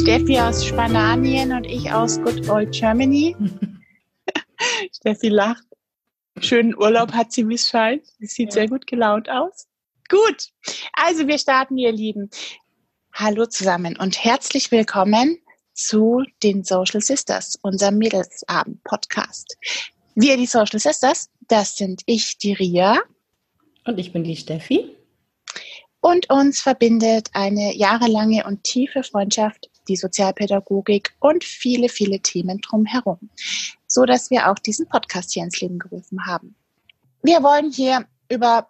Steffi aus Spanien und ich aus Good Old Germany. Steffi lacht. Schönen Urlaub hat sie, wie es scheint. Sie sieht ja. sehr gut gelaunt aus. Gut, also wir starten, ihr Lieben. Hallo zusammen und herzlich willkommen zu den Social Sisters, unserem Mädelsabend-Podcast. Wir, die Social Sisters, das sind ich, die Ria. Und ich bin die Steffi. Und uns verbindet eine jahrelange und tiefe Freundschaft, die Sozialpädagogik und viele, viele Themen drumherum, so dass wir auch diesen Podcast hier ins Leben gerufen haben. Wir wollen hier über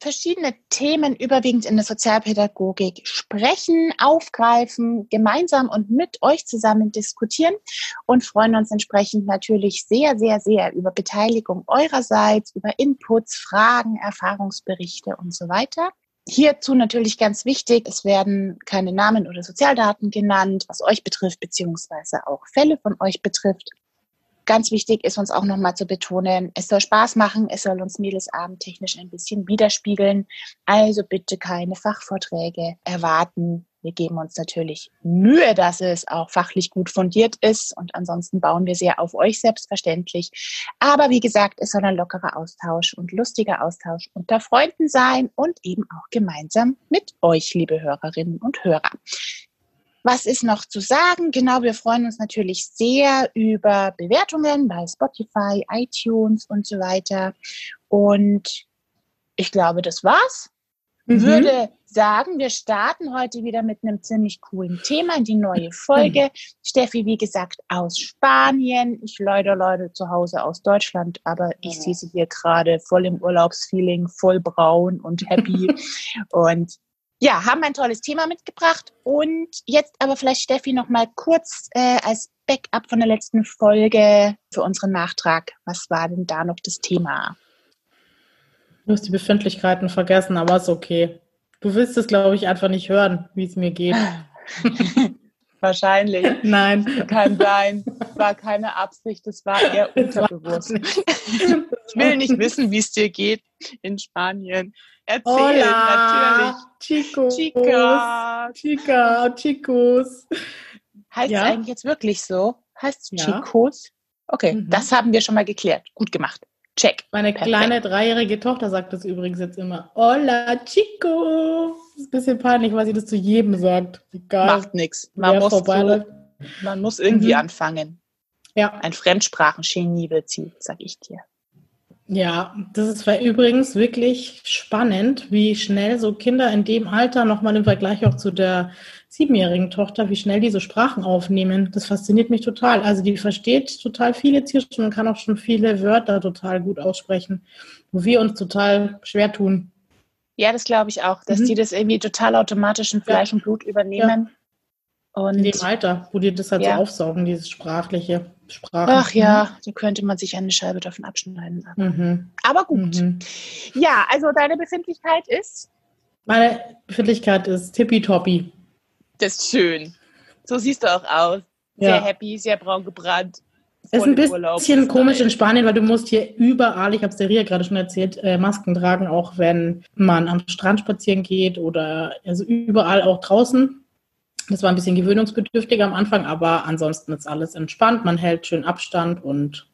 verschiedene Themen überwiegend in der Sozialpädagogik sprechen, aufgreifen, gemeinsam und mit euch zusammen diskutieren und freuen uns entsprechend natürlich sehr, sehr, sehr über Beteiligung eurerseits, über Inputs, Fragen, Erfahrungsberichte und so weiter. Hierzu natürlich ganz wichtig, es werden keine Namen oder Sozialdaten genannt, was euch betrifft, beziehungsweise auch Fälle von euch betrifft. Ganz wichtig ist uns auch nochmal zu betonen, es soll Spaß machen, es soll uns Mädelsabend technisch ein bisschen widerspiegeln. Also bitte keine Fachvorträge erwarten, wir geben uns natürlich Mühe, dass es auch fachlich gut fundiert ist und ansonsten bauen wir sehr auf euch selbstverständlich. Aber wie gesagt, es soll ein lockerer Austausch und lustiger Austausch unter Freunden sein und eben auch gemeinsam mit euch, liebe Hörerinnen und Hörer. Was ist noch zu sagen? Genau, wir freuen uns natürlich sehr über Bewertungen bei Spotify, iTunes und so weiter. Und ich glaube, das war's. Mhm. Würde sagen, wir starten heute wieder mit einem ziemlich coolen Thema in die neue Folge. Steffi, wie gesagt, aus Spanien. Ich leider Leute zu Hause aus Deutschland, aber ich sehe sie hier gerade voll im Urlaubsfeeling, voll braun und happy. und ja, haben ein tolles Thema mitgebracht. Und jetzt aber vielleicht Steffi noch mal kurz äh, als Backup von der letzten Folge für unseren Nachtrag. Was war denn da noch das Thema? Du hast die Befindlichkeiten vergessen, aber ist okay. Du willst es, glaube ich, einfach nicht hören, wie es mir geht. Wahrscheinlich. Nein. Kann sein. War keine Absicht, das war eher unterbewusst. ich will nicht wissen, wie es dir geht in Spanien. Erzähl, Hola, natürlich. Chicos. Chica. Chica, Chicos. Heißt ja? es eigentlich jetzt wirklich so? Heißt es ja. Chicos? Okay, mhm. das haben wir schon mal geklärt. Gut gemacht. Check. Meine Perfekt. kleine dreijährige Tochter sagt das übrigens jetzt immer. Hola, Chico. Das ist ein bisschen peinlich, weil sie das zu jedem sagt. Egal. Macht nichts. Man, muss so, man muss irgendwie mhm. anfangen. Ja. Ein Fremdsprachengenie wird sie, sag ich dir. Ja, das ist übrigens wirklich spannend, wie schnell so Kinder in dem Alter, nochmal im Vergleich auch zu der siebenjährigen Tochter, wie schnell diese Sprachen aufnehmen. Das fasziniert mich total. Also die versteht total viele jetzt hier schon und kann auch schon viele Wörter total gut aussprechen, wo wir uns total schwer tun. Ja, das glaube ich auch, dass mhm. die das irgendwie total automatisch in Fleisch ja. und Blut übernehmen. Ja. Und in dem Alter, wo die das halt ja. so aufsaugen, dieses sprachliche. Sprachen. Ach ja, so könnte man sich eine Scheibe davon abschneiden. Aber, mhm. aber gut. Mhm. Ja, also deine Befindlichkeit ist? Meine Befindlichkeit ist tippitoppi. Das ist schön. So siehst du auch aus. Sehr ja. happy, sehr braun gebrannt. Es ist ein bisschen Urlaub. komisch in Spanien, weil du musst hier überall, ich habe es der Ria gerade schon erzählt, äh, Masken tragen, auch wenn man am Strand spazieren geht oder also überall auch draußen. Das war ein bisschen gewöhnungsbedürftiger am Anfang, aber ansonsten ist alles entspannt. Man hält schön Abstand und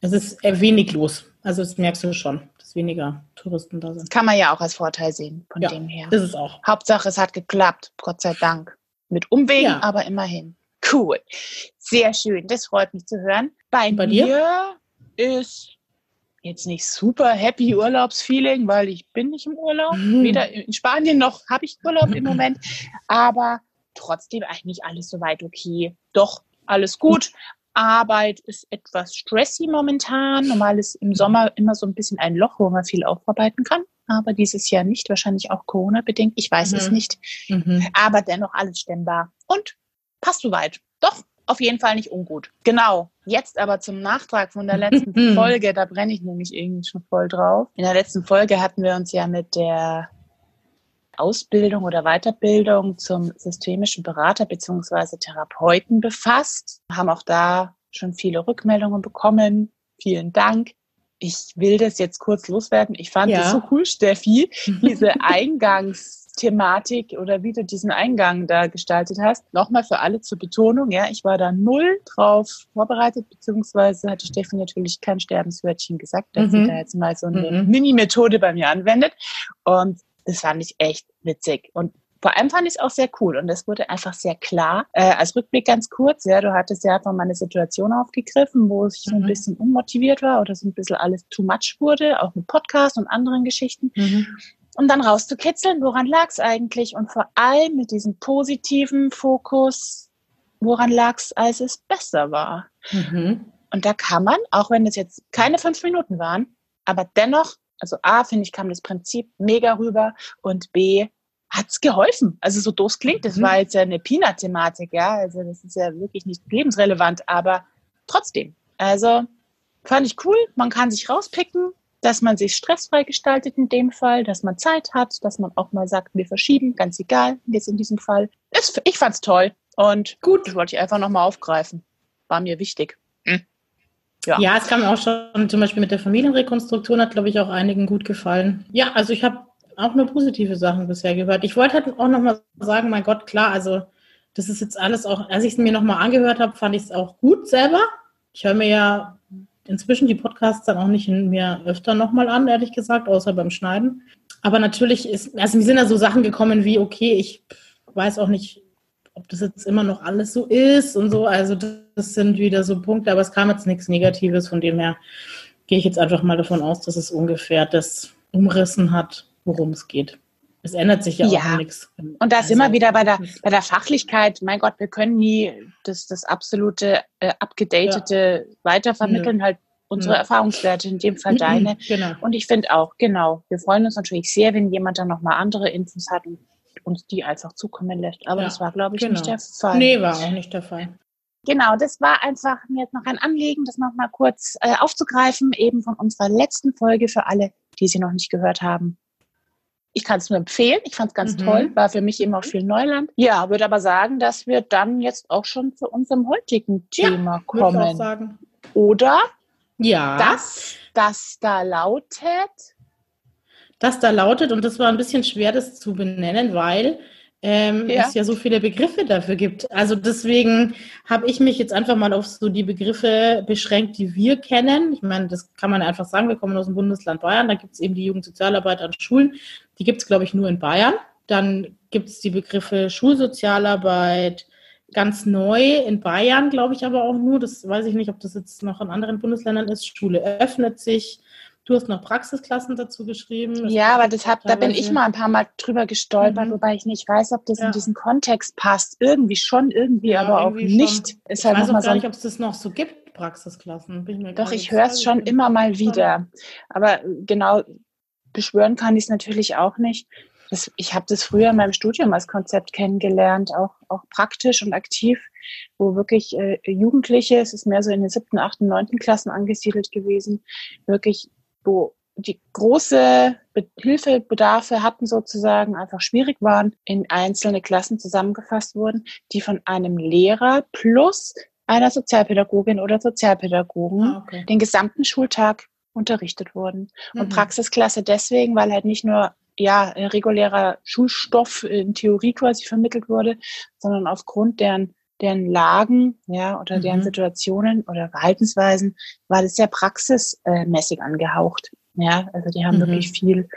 es ist wenig los. Also das merkst du schon, dass weniger Touristen da sind. Kann man ja auch als Vorteil sehen, von ja, dem her. Ist es auch. Hauptsache, es hat geklappt, Gott sei Dank. Mit Umwegen, ja. aber immerhin. Cool. Sehr schön, das freut mich zu hören. Bei, Bei mir dir? ist jetzt nicht super happy Urlaubsfeeling, weil ich bin nicht im Urlaub. Mhm. Weder in Spanien noch habe ich Urlaub im Moment. Aber trotzdem eigentlich alles soweit okay. Doch, alles gut. Arbeit ist etwas stressy momentan. Normal ist im Sommer immer so ein bisschen ein Loch, wo man viel aufarbeiten kann. Aber dieses Jahr nicht, wahrscheinlich auch Corona-bedingt. Ich weiß mhm. es nicht. Mhm. Aber dennoch alles stemmbar. Und passt soweit. Doch, auf jeden Fall nicht ungut. Genau. Jetzt aber zum Nachtrag von der letzten Folge. Da brenne ich nämlich irgendwie schon voll drauf. In der letzten Folge hatten wir uns ja mit der Ausbildung oder Weiterbildung zum systemischen Berater beziehungsweise Therapeuten befasst, haben auch da schon viele Rückmeldungen bekommen. Vielen Dank. Ich will das jetzt kurz loswerden. Ich fand ja. das so cool, Steffi, diese Eingangs Thematik oder wie du diesen Eingang da gestaltet hast. Nochmal für alle zur Betonung, ja, ich war da null drauf vorbereitet, beziehungsweise hatte Steffi natürlich kein Sterbenswörtchen gesagt, dass mhm. sie da jetzt mal so eine mhm. Mini-Methode bei mir anwendet. Und das fand ich echt witzig. Und vor allem fand ich es auch sehr cool und es wurde einfach sehr klar. Äh, als Rückblick ganz kurz, ja, du hattest ja einfach mal eine Situation aufgegriffen, wo ich so ein mhm. bisschen unmotiviert war oder so ein bisschen alles too much wurde, auch mit Podcast und anderen Geschichten. Mhm. Um dann rauszukitzeln, woran lag es eigentlich? Und vor allem mit diesem positiven Fokus, woran lag es, als es besser war? Mhm. Und da kann man, auch wenn es jetzt keine fünf Minuten waren, aber dennoch, also A, finde ich, kam das Prinzip mega rüber und B, hat's geholfen. Also so doof klingt, das mhm. war jetzt ja eine Peanut-Thematik, ja, also das ist ja wirklich nicht lebensrelevant, aber trotzdem. Also fand ich cool, man kann sich rauspicken, dass man sich stressfrei gestaltet in dem Fall, dass man Zeit hat, dass man auch mal sagt, wir verschieben, ganz egal, jetzt in diesem Fall. Ich fand's toll und gut, das wollte ich einfach nochmal aufgreifen. War mir wichtig. Hm. Ja. ja, es kam auch schon zum Beispiel mit der Familienrekonstruktion, hat, glaube ich, auch einigen gut gefallen. Ja, also ich habe auch nur positive Sachen bisher gehört. Ich wollte halt auch nochmal sagen, mein Gott, klar, also das ist jetzt alles auch, als ich es mir nochmal angehört habe, fand ich es auch gut selber. Ich höre mir ja inzwischen die Podcasts dann auch nicht mehr öfter nochmal an, ehrlich gesagt, außer beim Schneiden. Aber natürlich ist, also mir sind da so Sachen gekommen wie, okay, ich weiß auch nicht, ob das jetzt immer noch alles so ist und so. Also das sind wieder so Punkte, aber es kam jetzt nichts Negatives, von dem her gehe ich jetzt einfach mal davon aus, dass es ungefähr das umrissen hat, worum es geht. Es ändert sich ja, ja. auch nichts. Und da ist immer wieder bei der, bei der Fachlichkeit, mein Gott, wir können nie das, das absolute, äh, abgedatete ja. weitervermitteln, Nö. halt unsere ja. Erfahrungswerte, in dem Fall deine. Genau. Und ich finde auch, genau, wir freuen uns natürlich sehr, wenn jemand dann nochmal andere Infos hat und uns die einfach zukommen lässt. Aber ja. das war, glaube ich, genau. nicht der Fall. Nee, war auch nicht der Fall. Genau, das war einfach mir jetzt noch ein Anliegen, das nochmal kurz äh, aufzugreifen, eben von unserer letzten Folge für alle, die sie noch nicht gehört haben ich kann es nur empfehlen. Ich fand es ganz mhm. toll, war für mich eben auch viel Neuland. Ja, würde aber sagen, dass wir dann jetzt auch schon zu unserem heutigen Thema ja, kommen. Würde ich auch sagen. Oder? Ja. Das, das da lautet. Das da lautet, und das war ein bisschen schwer, das zu benennen, weil ähm, ja. es ja so viele Begriffe dafür gibt. Also deswegen habe ich mich jetzt einfach mal auf so die Begriffe beschränkt, die wir kennen. Ich meine, das kann man einfach sagen, wir kommen aus dem Bundesland Bayern, da gibt es eben die Jugendsozialarbeit an Schulen, die gibt es, glaube ich, nur in Bayern. Dann gibt es die Begriffe Schulsozialarbeit, ganz neu in Bayern, glaube ich aber auch nur, das weiß ich nicht, ob das jetzt noch in anderen Bundesländern ist, Schule öffnet sich, Du hast noch Praxisklassen dazu geschrieben. Ja, aber das hab, da bin ich mal ein paar Mal drüber gestolpert, mhm. wobei ich nicht weiß, ob das ja. in diesen Kontext passt. Irgendwie schon, irgendwie, ja, aber irgendwie auch nicht. Schon. Ist halt ich weiß auch gar nicht, ob es das noch so gibt, Praxisklassen. Doch, ich höre es schon immer mal wieder. Aber genau, beschwören kann ich es natürlich auch nicht. Das, ich habe das früher in meinem Studium als Konzept kennengelernt, auch, auch praktisch und aktiv, wo wirklich äh, Jugendliche, es ist mehr so in den siebten, achten, neunten Klassen angesiedelt gewesen, wirklich wo die große Hilfebedarfe hatten sozusagen, einfach schwierig waren, in einzelne Klassen zusammengefasst wurden, die von einem Lehrer plus einer Sozialpädagogin oder Sozialpädagogen ah, okay. den gesamten Schultag unterrichtet wurden. Mhm. Und Praxisklasse deswegen, weil halt nicht nur ja, regulärer Schulstoff in Theorie quasi vermittelt wurde, sondern aufgrund deren deren Lagen, ja, oder mhm. deren Situationen oder Verhaltensweisen war das sehr praxismäßig angehaucht. Ja, also die haben mhm. wirklich viel,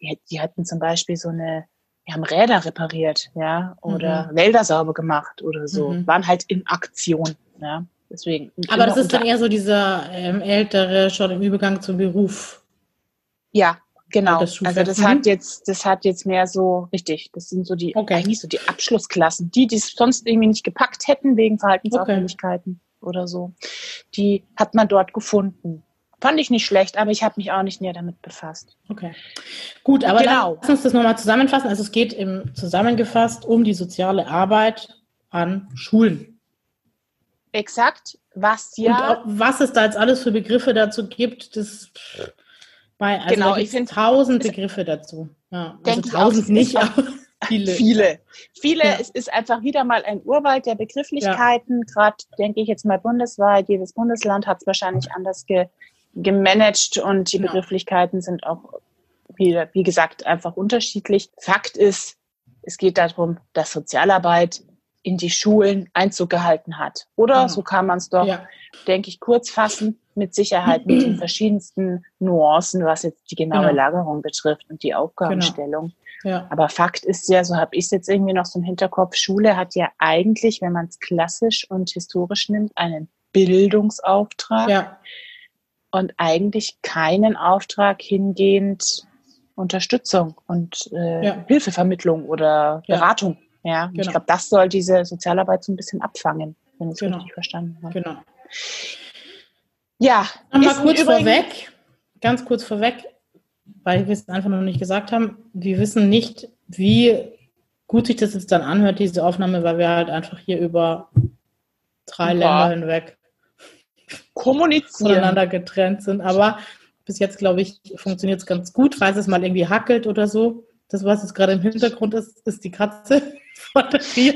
die, die, hatten zum Beispiel so eine, die haben Räder repariert, ja, oder mhm. Wälder sauber gemacht oder so, mhm. waren halt in Aktion, ja. Deswegen. Aber das ist dann eher so dieser ähm, ältere, schon im Übergang zum Beruf. Ja, Genau. Das also das hat mhm. jetzt, das hat jetzt mehr so richtig. Das sind so die okay. eigentlich so die Abschlussklassen, die, die es sonst irgendwie nicht gepackt hätten wegen Verhaltensauffälligkeiten okay. oder so. Die hat man dort gefunden. Fand ich nicht schlecht, aber ich habe mich auch nicht näher damit befasst. Okay. Gut, aber genau. lass uns das nochmal zusammenfassen. Also es geht im zusammengefasst um die soziale Arbeit an Schulen. Exakt. Was ja. Und was es da jetzt alles für Begriffe dazu gibt, das bei, also genau, ich finde tausend Begriffe dazu. Ja, also tausend nicht, aber viele. Viele. Viele. Ja. Es ist einfach wieder mal ein Urwald der Begrifflichkeiten. Ja. Gerade denke ich jetzt mal bundesweit. Jedes Bundesland hat es wahrscheinlich anders ge, gemanagt und die Begrifflichkeiten sind auch wie, wie gesagt, einfach unterschiedlich. Fakt ist, es geht darum, dass Sozialarbeit in die Schulen Einzug gehalten hat. Oder mhm. so kann man es doch, ja. denke ich, kurz fassen, mit Sicherheit mit den verschiedensten Nuancen, was jetzt die genaue genau. Lagerung betrifft und die Aufgabenstellung. Genau. Ja. Aber Fakt ist ja, so habe ich es jetzt irgendwie noch so im Hinterkopf, Schule hat ja eigentlich, wenn man es klassisch und historisch nimmt, einen Bildungsauftrag ja. und eigentlich keinen Auftrag hingehend Unterstützung und äh, ja. Hilfevermittlung oder Beratung. Ja, genau. ich glaube, das soll diese Sozialarbeit so ein bisschen abfangen, wenn ich es genau. richtig verstanden habe. Genau. Ja. Mal kurz vorweg, ganz kurz vorweg, weil wir es einfach noch nicht gesagt haben, wir wissen nicht, wie gut sich das jetzt dann anhört, diese Aufnahme, weil wir halt einfach hier über drei. Länder hinweg kommunizieren. voneinander getrennt sind. Aber bis jetzt, glaube ich, funktioniert es ganz gut. Falls es mal irgendwie hackelt oder so, das, was jetzt gerade im Hintergrund ist, ist die Katze von der Tür.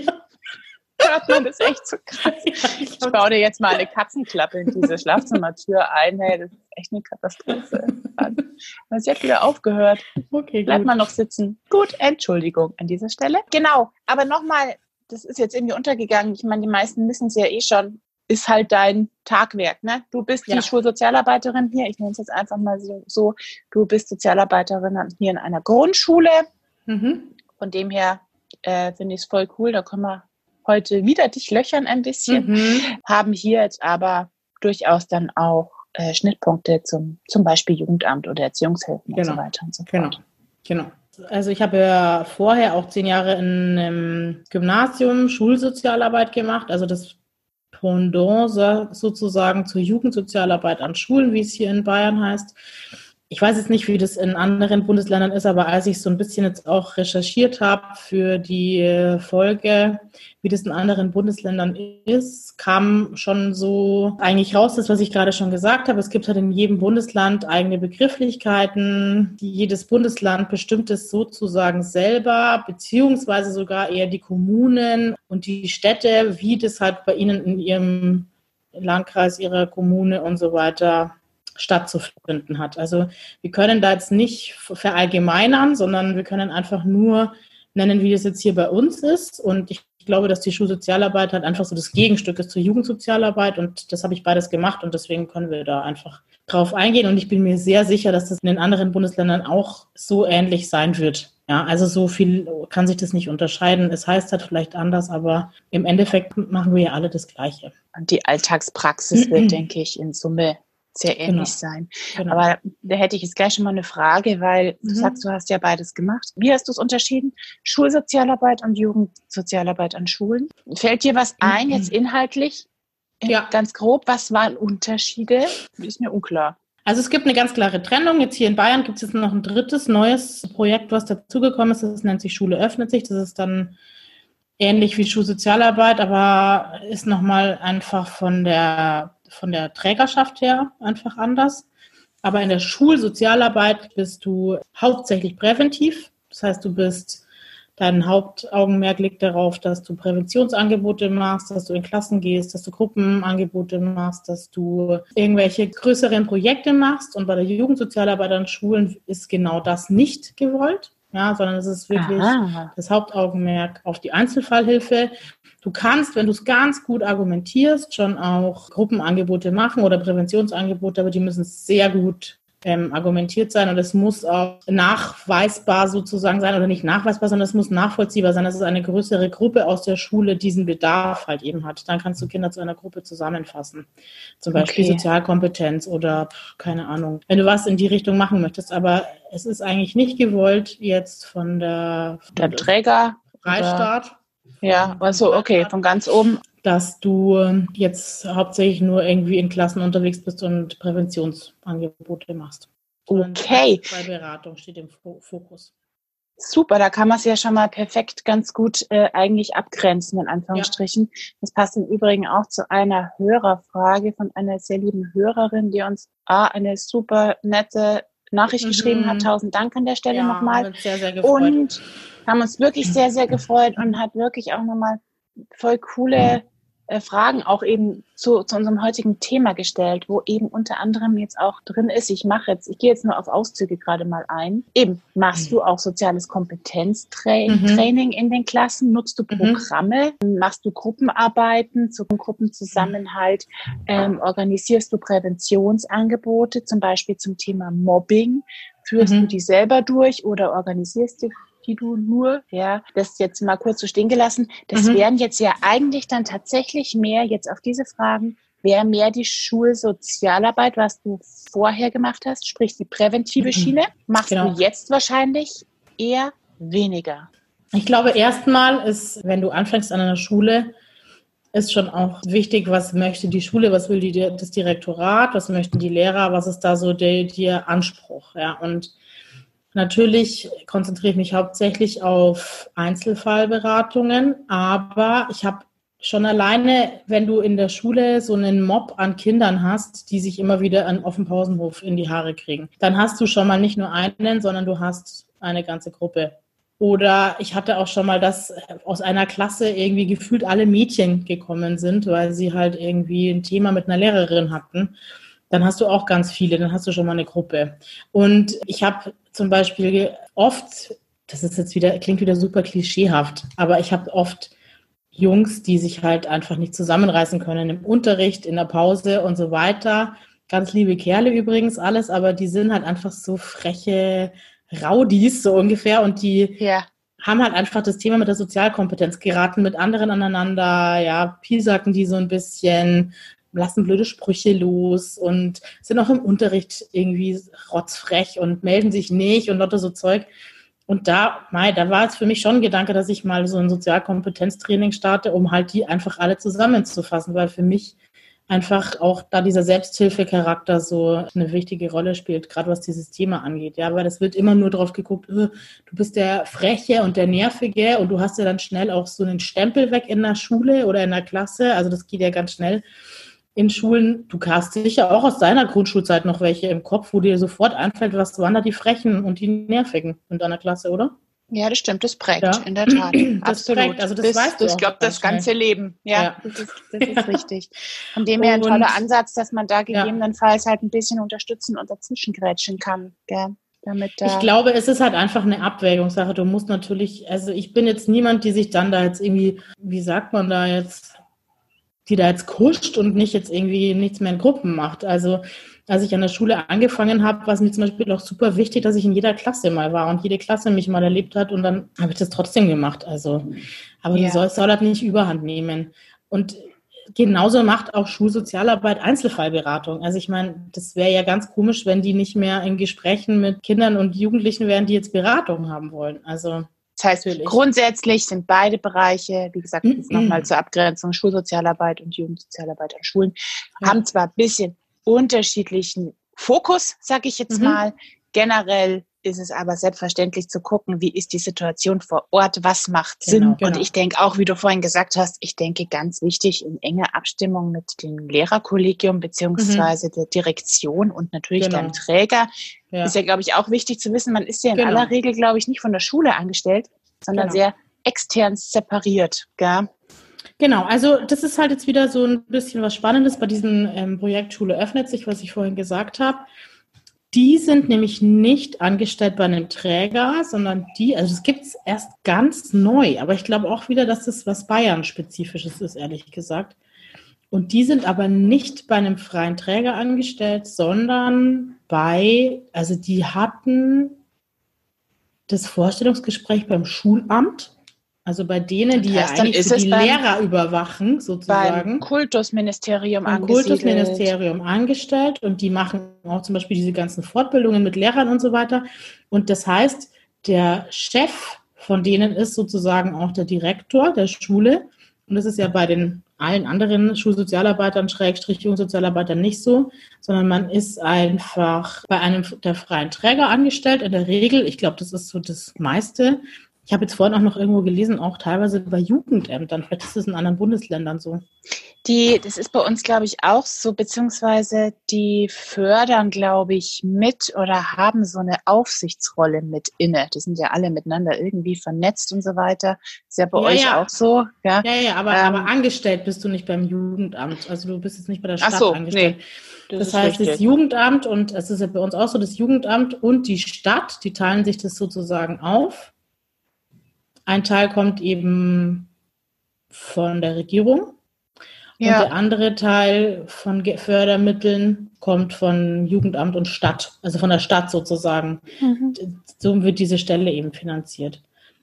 Man das echt so krass? ich baue dir jetzt mal eine Katzenklappe in diese Schlafzimmertür ein. Hey, das ist echt eine Katastrophe. Aber sie hat wieder aufgehört. Okay, Bleibt mal noch sitzen. Gut, Entschuldigung an dieser Stelle. Genau, aber nochmal, das ist jetzt irgendwie untergegangen. Ich meine, die meisten wissen es ja eh schon ist halt dein Tagwerk. Ne? Du bist ja. die Schulsozialarbeiterin hier, ich nenne es jetzt einfach mal so, so. du bist Sozialarbeiterin hier in einer Grundschule. Mhm. Von dem her äh, finde ich es voll cool, da können wir heute wieder dich löchern ein bisschen, mhm. haben hier jetzt aber durchaus dann auch äh, Schnittpunkte zum, zum Beispiel Jugendamt oder Erziehungshilfen genau. und so genau. weiter und so fort. Genau, genau. Also ich habe ja vorher auch zehn Jahre in einem Gymnasium Schulsozialarbeit gemacht. Also das Pendant sozusagen zur Jugendsozialarbeit an Schulen, wie es hier in Bayern heißt. Ich weiß jetzt nicht, wie das in anderen Bundesländern ist, aber als ich so ein bisschen jetzt auch recherchiert habe für die Folge, wie das in anderen Bundesländern ist, kam schon so eigentlich raus, das, was ich gerade schon gesagt habe. Es gibt halt in jedem Bundesland eigene Begrifflichkeiten. Jedes Bundesland bestimmt es sozusagen selber, beziehungsweise sogar eher die Kommunen und die Städte, wie das halt bei ihnen in ihrem Landkreis, ihrer Kommune und so weiter stattzufinden hat. Also wir können da jetzt nicht verallgemeinern, sondern wir können einfach nur nennen, wie das jetzt hier bei uns ist. Und ich glaube, dass die Schulsozialarbeit halt einfach so das Gegenstück ist zur Jugendsozialarbeit und das habe ich beides gemacht und deswegen können wir da einfach drauf eingehen und ich bin mir sehr sicher, dass das in den anderen Bundesländern auch so ähnlich sein wird. Ja, also so viel kann sich das nicht unterscheiden. Es heißt halt vielleicht anders, aber im Endeffekt machen wir ja alle das Gleiche. Und die Alltagspraxis wird, denke ich, in Summe sehr ähnlich genau. sein. Genau. Aber da hätte ich jetzt gleich schon mal eine Frage, weil mhm. du sagst, du hast ja beides gemacht. Wie hast du es unterschieden? Schulsozialarbeit und Jugendsozialarbeit an Schulen. Fällt dir was ein, mhm. jetzt inhaltlich? Ja. Ganz grob, was waren Unterschiede? Ist mir unklar. Also es gibt eine ganz klare Trennung. Jetzt hier in Bayern gibt es jetzt noch ein drittes neues Projekt, was dazugekommen ist. Das nennt sich Schule öffnet sich. Das ist dann ähnlich wie Schulsozialarbeit, aber ist nochmal einfach von der von der Trägerschaft her einfach anders. Aber in der Schulsozialarbeit bist du hauptsächlich präventiv. Das heißt, du bist, dein Hauptaugenmerk liegt darauf, dass du Präventionsangebote machst, dass du in Klassen gehst, dass du Gruppenangebote machst, dass du irgendwelche größeren Projekte machst. Und bei der Jugendsozialarbeit an Schulen ist genau das nicht gewollt. Ja, sondern es ist wirklich Aha. das Hauptaugenmerk auf die Einzelfallhilfe. Du kannst, wenn du es ganz gut argumentierst, schon auch Gruppenangebote machen oder Präventionsangebote, aber die müssen sehr gut ähm, argumentiert sein und es muss auch nachweisbar sozusagen sein oder nicht nachweisbar, sondern es muss nachvollziehbar sein, dass es eine größere Gruppe aus der Schule diesen Bedarf halt eben hat. Dann kannst du Kinder zu einer Gruppe zusammenfassen. Zum Beispiel okay. Sozialkompetenz oder keine Ahnung. Wenn du was in die Richtung machen möchtest, aber es ist eigentlich nicht gewollt jetzt von der, von der Träger Freistaat ja, also okay, von ganz oben. Dass du jetzt hauptsächlich nur irgendwie in Klassen unterwegs bist und Präventionsangebote machst. Okay. Bei Beratung steht im Fokus. Super, da kann man es ja schon mal perfekt ganz gut äh, eigentlich abgrenzen, in Anführungsstrichen. Ja. Das passt im Übrigen auch zu einer Hörerfrage von einer sehr lieben Hörerin, die uns ah, eine super nette Nachricht mhm. geschrieben hat. Tausend Dank an der Stelle ja, nochmal. Sehr, sehr gefreut. Und haben uns wirklich sehr, sehr gefreut und hat wirklich auch nochmal voll coole äh, Fragen auch eben zu, zu unserem heutigen Thema gestellt, wo eben unter anderem jetzt auch drin ist, ich mache jetzt, ich gehe jetzt nur auf Auszüge gerade mal ein. Eben, machst du auch soziales Kompetenztraining mhm. in den Klassen? Nutzt du mhm. Programme? Mhm. Machst du Gruppenarbeiten zum Gruppenzusammenhalt? Ähm, organisierst du Präventionsangebote, zum Beispiel zum Thema Mobbing? Führst mhm. du die selber durch oder organisierst du die du nur, ja, das jetzt mal kurz so stehen gelassen, das mhm. wären jetzt ja eigentlich dann tatsächlich mehr jetzt auf diese Fragen, wäre mehr die Schulsozialarbeit, was du vorher gemacht hast, sprich die präventive mhm. Schiene, machst genau. du jetzt wahrscheinlich eher weniger. Ich glaube, erstmal ist, wenn du anfängst an einer Schule, ist schon auch wichtig, was möchte die Schule, was will die, das Direktorat, was möchten die Lehrer, was ist da so der, der Anspruch. Ja? Und natürlich konzentriere ich mich hauptsächlich auf Einzelfallberatungen, aber ich habe schon alleine, wenn du in der Schule so einen Mob an Kindern hast, die sich immer wieder an, auf dem Pausenhof in die Haare kriegen, dann hast du schon mal nicht nur einen, sondern du hast eine ganze Gruppe. Oder ich hatte auch schon mal, dass aus einer Klasse irgendwie gefühlt alle Mädchen gekommen sind, weil sie halt irgendwie ein Thema mit einer Lehrerin hatten. Dann hast du auch ganz viele, dann hast du schon mal eine Gruppe. Und ich habe zum Beispiel oft, das ist jetzt wieder, klingt wieder super klischeehaft, aber ich habe oft Jungs, die sich halt einfach nicht zusammenreißen können im Unterricht, in der Pause und so weiter. Ganz liebe Kerle übrigens alles, aber die sind halt einfach so freche Raudis so ungefähr und die ja. haben halt einfach das Thema mit der Sozialkompetenz geraten mit anderen aneinander, ja, piesacken die so ein bisschen, lassen blöde Sprüche los und sind auch im Unterricht irgendwie rotzfrech und melden sich nicht und lauter so Zeug. Und da, mei, da war es für mich schon ein Gedanke, dass ich mal so ein Sozialkompetenztraining starte, um halt die einfach alle zusammenzufassen, weil für mich einfach auch da dieser Selbsthilfecharakter so eine wichtige Rolle spielt, gerade was dieses Thema angeht. Ja, weil das wird immer nur drauf geguckt, du bist der Freche und der Nervige und du hast ja dann schnell auch so einen Stempel weg in der Schule oder in der Klasse. Also das geht ja ganz schnell in Schulen. Du hast sicher auch aus deiner Grundschulzeit noch welche im Kopf, wo dir sofort einfällt, was waren da die Frechen und die Nervigen in deiner Klasse, oder? Ja, das stimmt, das prägt, ja. in der Tat. Das Absolut. Prägt, also das, das weißt du. Ich glaube, das ganze Leben. Ja, ja. Das, ist, das, ist, richtig. Von dem her ein toller Ansatz, dass man da gegebenenfalls halt ein bisschen unterstützen und dazwischen grätschen kann. Gell? Damit ich glaube, es ist halt einfach eine Abwägungssache. Du musst natürlich, also ich bin jetzt niemand, die sich dann da jetzt irgendwie, wie sagt man da jetzt, die da jetzt kuscht und nicht jetzt irgendwie nichts mehr in Gruppen macht. Also als ich an der Schule angefangen habe, war es mir zum Beispiel auch super wichtig, dass ich in jeder Klasse mal war und jede Klasse mich mal erlebt hat und dann habe ich das trotzdem gemacht. Also, aber ja. du sollst halt nicht überhand nehmen. Und genauso macht auch Schulsozialarbeit Einzelfallberatung. Also ich meine, das wäre ja ganz komisch, wenn die nicht mehr in Gesprächen mit Kindern und Jugendlichen wären, die jetzt Beratung haben wollen. Also das heißt, Natürlich. grundsätzlich sind beide Bereiche, wie gesagt, jetzt nochmal zur Abgrenzung, Schulsozialarbeit und Jugendsozialarbeit an Schulen, ja. haben zwar ein bisschen unterschiedlichen Fokus, sage ich jetzt mhm. mal. Generell ist es aber selbstverständlich zu gucken, wie ist die Situation vor Ort, was macht Sinn. Genau, genau. Und ich denke auch, wie du vorhin gesagt hast, ich denke ganz wichtig in enger Abstimmung mit dem Lehrerkollegium beziehungsweise mhm. der Direktion und natürlich genau. deinem Träger. Ja. Ist ja, glaube ich, auch wichtig zu wissen, man ist ja in genau. aller Regel, glaube ich, nicht von der Schule angestellt, sondern genau. sehr extern separiert. Gell? Genau, also das ist halt jetzt wieder so ein bisschen was Spannendes bei diesem ähm, Projekt Schule öffnet sich, was ich vorhin gesagt habe. Die sind nämlich nicht angestellt bei einem Träger, sondern die, also es gibt es erst ganz neu, aber ich glaube auch wieder, dass das was Bayern-spezifisches ist, ehrlich gesagt. Und die sind aber nicht bei einem freien Träger angestellt, sondern bei, also die hatten das Vorstellungsgespräch beim Schulamt also bei denen, die das heißt, ja eigentlich so die Lehrer überwachen, sozusagen. Beim Kultusministerium beim Kultusministerium angestellt und die machen auch zum Beispiel diese ganzen Fortbildungen mit Lehrern und so weiter. Und das heißt, der Chef von denen ist sozusagen auch der Direktor der Schule. Und das ist ja bei den allen anderen Schulsozialarbeitern, Schrägstrich Jugendsozialarbeitern nicht so, sondern man ist einfach bei einem der freien Träger angestellt. In der Regel, ich glaube, das ist so das meiste, ich habe jetzt vorhin auch noch irgendwo gelesen, auch teilweise bei Jugendämtern. Vielleicht ist es in anderen Bundesländern so. Die, das ist bei uns, glaube ich, auch so, beziehungsweise die fördern, glaube ich, mit oder haben so eine Aufsichtsrolle mit inne. Die sind ja alle miteinander irgendwie vernetzt und so weiter. Ist ja bei ja, euch ja. auch so. Ja, ja, ja aber, ähm, aber angestellt bist du nicht beim Jugendamt. Also du bist jetzt nicht bei der Stadt so, angestellt. Nee. Das, das heißt, richtig. das Jugendamt und es ist ja bei uns auch so, das Jugendamt und die Stadt, die teilen sich das sozusagen auf. Ein Teil kommt eben von der Regierung ja. und der andere Teil von Fördermitteln kommt von Jugendamt und Stadt, also von der Stadt sozusagen. Mhm. So wird diese Stelle eben finanziert.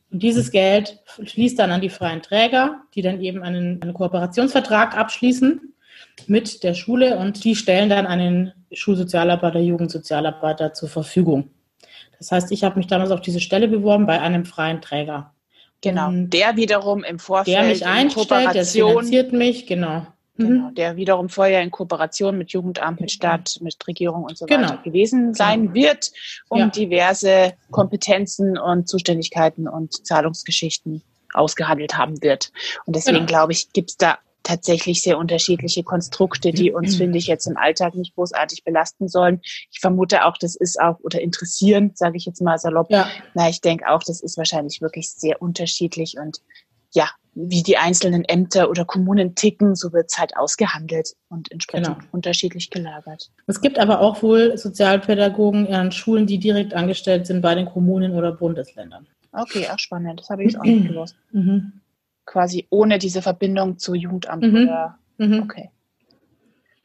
Und dieses Geld fließt dann an die freien Träger, die dann eben einen, einen Kooperationsvertrag abschließen mit der Schule und die stellen dann einen Schulsozialarbeiter, Jugendsozialarbeiter zur Verfügung. Das heißt, ich habe mich damals auf diese Stelle beworben bei einem freien Träger. Genau, der wiederum im Vorfeld der mich einstellt, der finanziert mich, genau. Genau, mhm. der wiederum vorher in Kooperation mit Jugendamt, mit Stadt, mit Regierung und so genau. weiter gewesen sein genau. wird, um ja. diverse Kompetenzen und Zuständigkeiten und Zahlungsgeschichten ausgehandelt haben wird. Und deswegen genau. glaube ich, gibt es da tatsächlich sehr unterschiedliche Konstrukte, die uns, finde ich, jetzt im Alltag nicht großartig belasten sollen. Ich vermute auch, das ist auch, oder interessieren, sage ich jetzt mal salopp. Ja. Na, ich denke auch, das ist wahrscheinlich wirklich sehr unterschiedlich und ja, wie die einzelnen Ämter oder Kommunen ticken, so wird es halt ausgehandelt und entsprechend genau. unterschiedlich gelagert. Es gibt aber auch wohl Sozialpädagogen an Schulen, die direkt angestellt sind bei den Kommunen oder Bundesländern. Okay, auch spannend. Das habe ich jetzt auch nicht gewusst. Mhm quasi ohne diese Verbindung zu Jugendamt mhm. oder mhm. okay.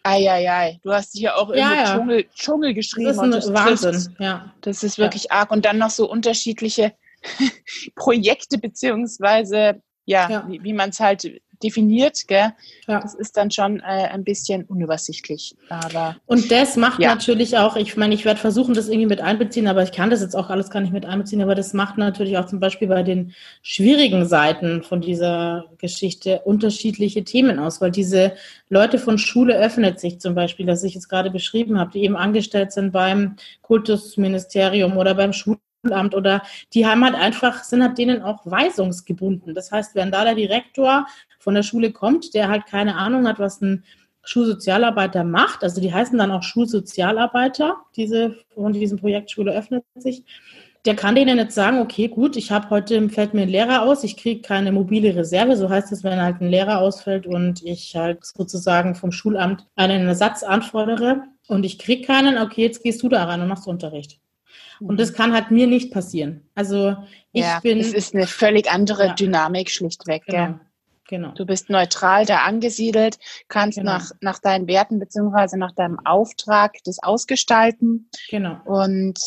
Eieiei, du hast hier auch ja, ja. Dschungel, Dschungel geschrieben. Das ist ein das Wahnsinn, trifft, ja. Das ist wirklich ja. arg. Und dann noch so unterschiedliche Projekte, beziehungsweise ja, ja. wie, wie man es halt definiert, gell? Ja. Das ist dann schon äh, ein bisschen unübersichtlich. Aber und das macht ja. natürlich auch, ich meine, ich werde versuchen, das irgendwie mit einbeziehen, aber ich kann das jetzt auch alles gar nicht mit einbeziehen, aber das macht natürlich auch zum Beispiel bei den schwierigen Seiten von dieser Geschichte unterschiedliche Themen aus, weil diese Leute von Schule öffnet sich zum Beispiel, das ich jetzt gerade beschrieben habe, die eben angestellt sind beim Kultusministerium oder beim Schul Amt oder die haben halt einfach, sind halt denen auch weisungsgebunden. Das heißt, wenn da der Direktor von der Schule kommt, der halt keine Ahnung hat, was ein Schulsozialarbeiter macht, also die heißen dann auch Schulsozialarbeiter, diese von diesem Projekt Schule öffnet sich, der kann denen jetzt sagen, okay, gut, ich habe heute, fällt mir ein Lehrer aus, ich kriege keine mobile Reserve, so heißt es, wenn halt ein Lehrer ausfällt und ich halt sozusagen vom Schulamt einen Ersatz anfordere und ich kriege keinen, okay, jetzt gehst du da ran und machst Unterricht. Und das kann halt mir nicht passieren. Also ich ja, bin. Es ist eine völlig andere ja. Dynamik schlichtweg. Genau. Gell? Genau. Du bist neutral da angesiedelt, kannst genau. nach, nach deinen Werten beziehungsweise nach deinem Auftrag das ausgestalten. Genau. Und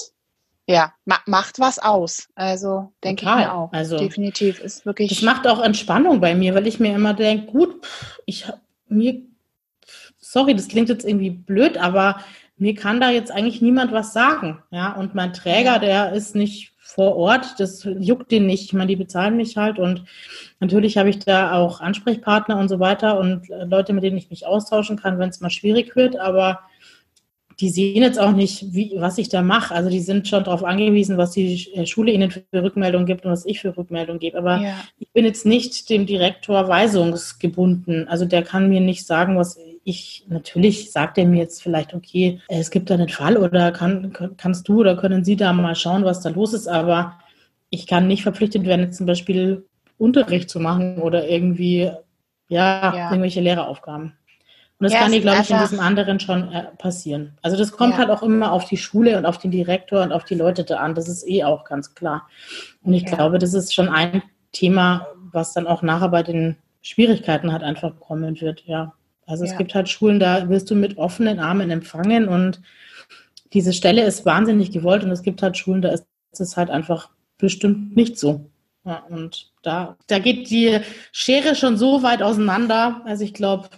ja, ma macht was aus. Also denke ich mir auch. Also definitiv ist wirklich. Das macht auch Entspannung bei mir, weil ich mir immer denke, gut, ich mir, sorry, das klingt jetzt irgendwie blöd, aber mir kann da jetzt eigentlich niemand was sagen. Ja, und mein Träger, der ist nicht vor Ort, das juckt den nicht. Ich meine, die bezahlen mich halt und natürlich habe ich da auch Ansprechpartner und so weiter und Leute, mit denen ich mich austauschen kann, wenn es mal schwierig wird, aber die sehen jetzt auch nicht, wie, was ich da mache. Also die sind schon darauf angewiesen, was die äh, Schule ihnen für Rückmeldungen gibt und was ich für Rückmeldungen gebe. Aber ja. ich bin jetzt nicht dem Direktor weisungsgebunden. Also der kann mir nicht sagen, was ich, natürlich sagt er mir jetzt vielleicht, okay, es gibt da einen Fall oder kann, kannst du oder können Sie da mal schauen, was da los ist, aber ich kann nicht verpflichtet werden, jetzt zum Beispiel Unterricht zu machen oder irgendwie, ja, ja. irgendwelche Lehreraufgaben. Und das ja, kann dir, glaube ich, in diesem anderen schon äh, passieren. Also das kommt ja. halt auch immer auf die Schule und auf den Direktor und auf die Leute da an. Das ist eh auch ganz klar. Und ich glaube, das ist schon ein Thema, was dann auch nachher bei den Schwierigkeiten halt einfach kommen wird, ja. Also es ja. gibt halt Schulen, da wirst du mit offenen Armen empfangen und diese Stelle ist wahnsinnig gewollt und es gibt halt Schulen, da ist es halt einfach bestimmt nicht so. Ja, und da, da geht die Schere schon so weit auseinander. Also ich glaube,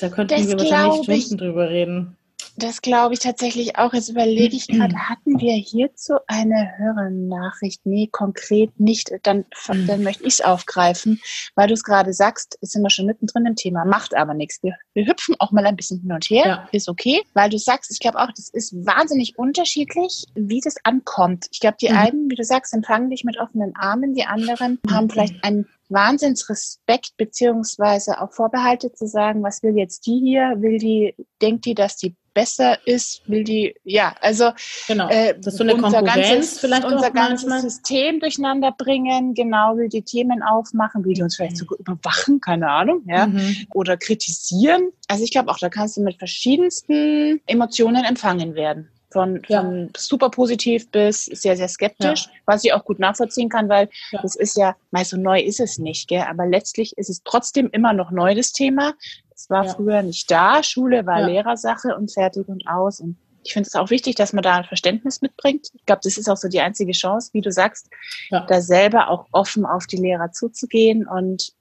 da könnten das wir wahrscheinlich Stunden drüber reden. Das glaube ich tatsächlich auch. Jetzt überlege ich gerade, hatten wir hierzu eine Hörernachricht? Nee, konkret nicht. Dann, dann möchte ich es aufgreifen, weil du es gerade sagst, sind wir schon mittendrin im Thema, macht aber nichts. Wir, wir hüpfen auch mal ein bisschen hin und her, ja. ist okay, weil du sagst, ich glaube auch, das ist wahnsinnig unterschiedlich, wie das ankommt. Ich glaube, die mhm. einen, wie du sagst, empfangen dich mit offenen Armen, die anderen haben vielleicht einen Wahnsinnsrespekt beziehungsweise auch Vorbehalte zu sagen, was will jetzt die hier? Will die, denkt die, dass die besser ist? Will die, ja, also genau. Äh, das ist so eine unser ganzes, vielleicht unser ganzes manchmal. System durcheinander bringen, genau, will die Themen aufmachen, will die uns vielleicht sogar überwachen, keine Ahnung, ja, mhm. oder kritisieren. Also ich glaube auch, da kannst du mit verschiedensten Emotionen empfangen werden. Von, ja. von super positiv bis sehr, sehr skeptisch, ja. was ich auch gut nachvollziehen kann, weil ja. das ist ja, mal so neu ist es nicht, gell? aber letztlich ist es trotzdem immer noch neu, das Thema. Es war früher nicht da, Schule war Lehrersache und fertig und aus. Und ich finde es auch wichtig, dass man da ein Verständnis mitbringt. Ich glaube, das ist auch so die einzige Chance, wie du sagst, da selber auch offen auf die Lehrer zuzugehen und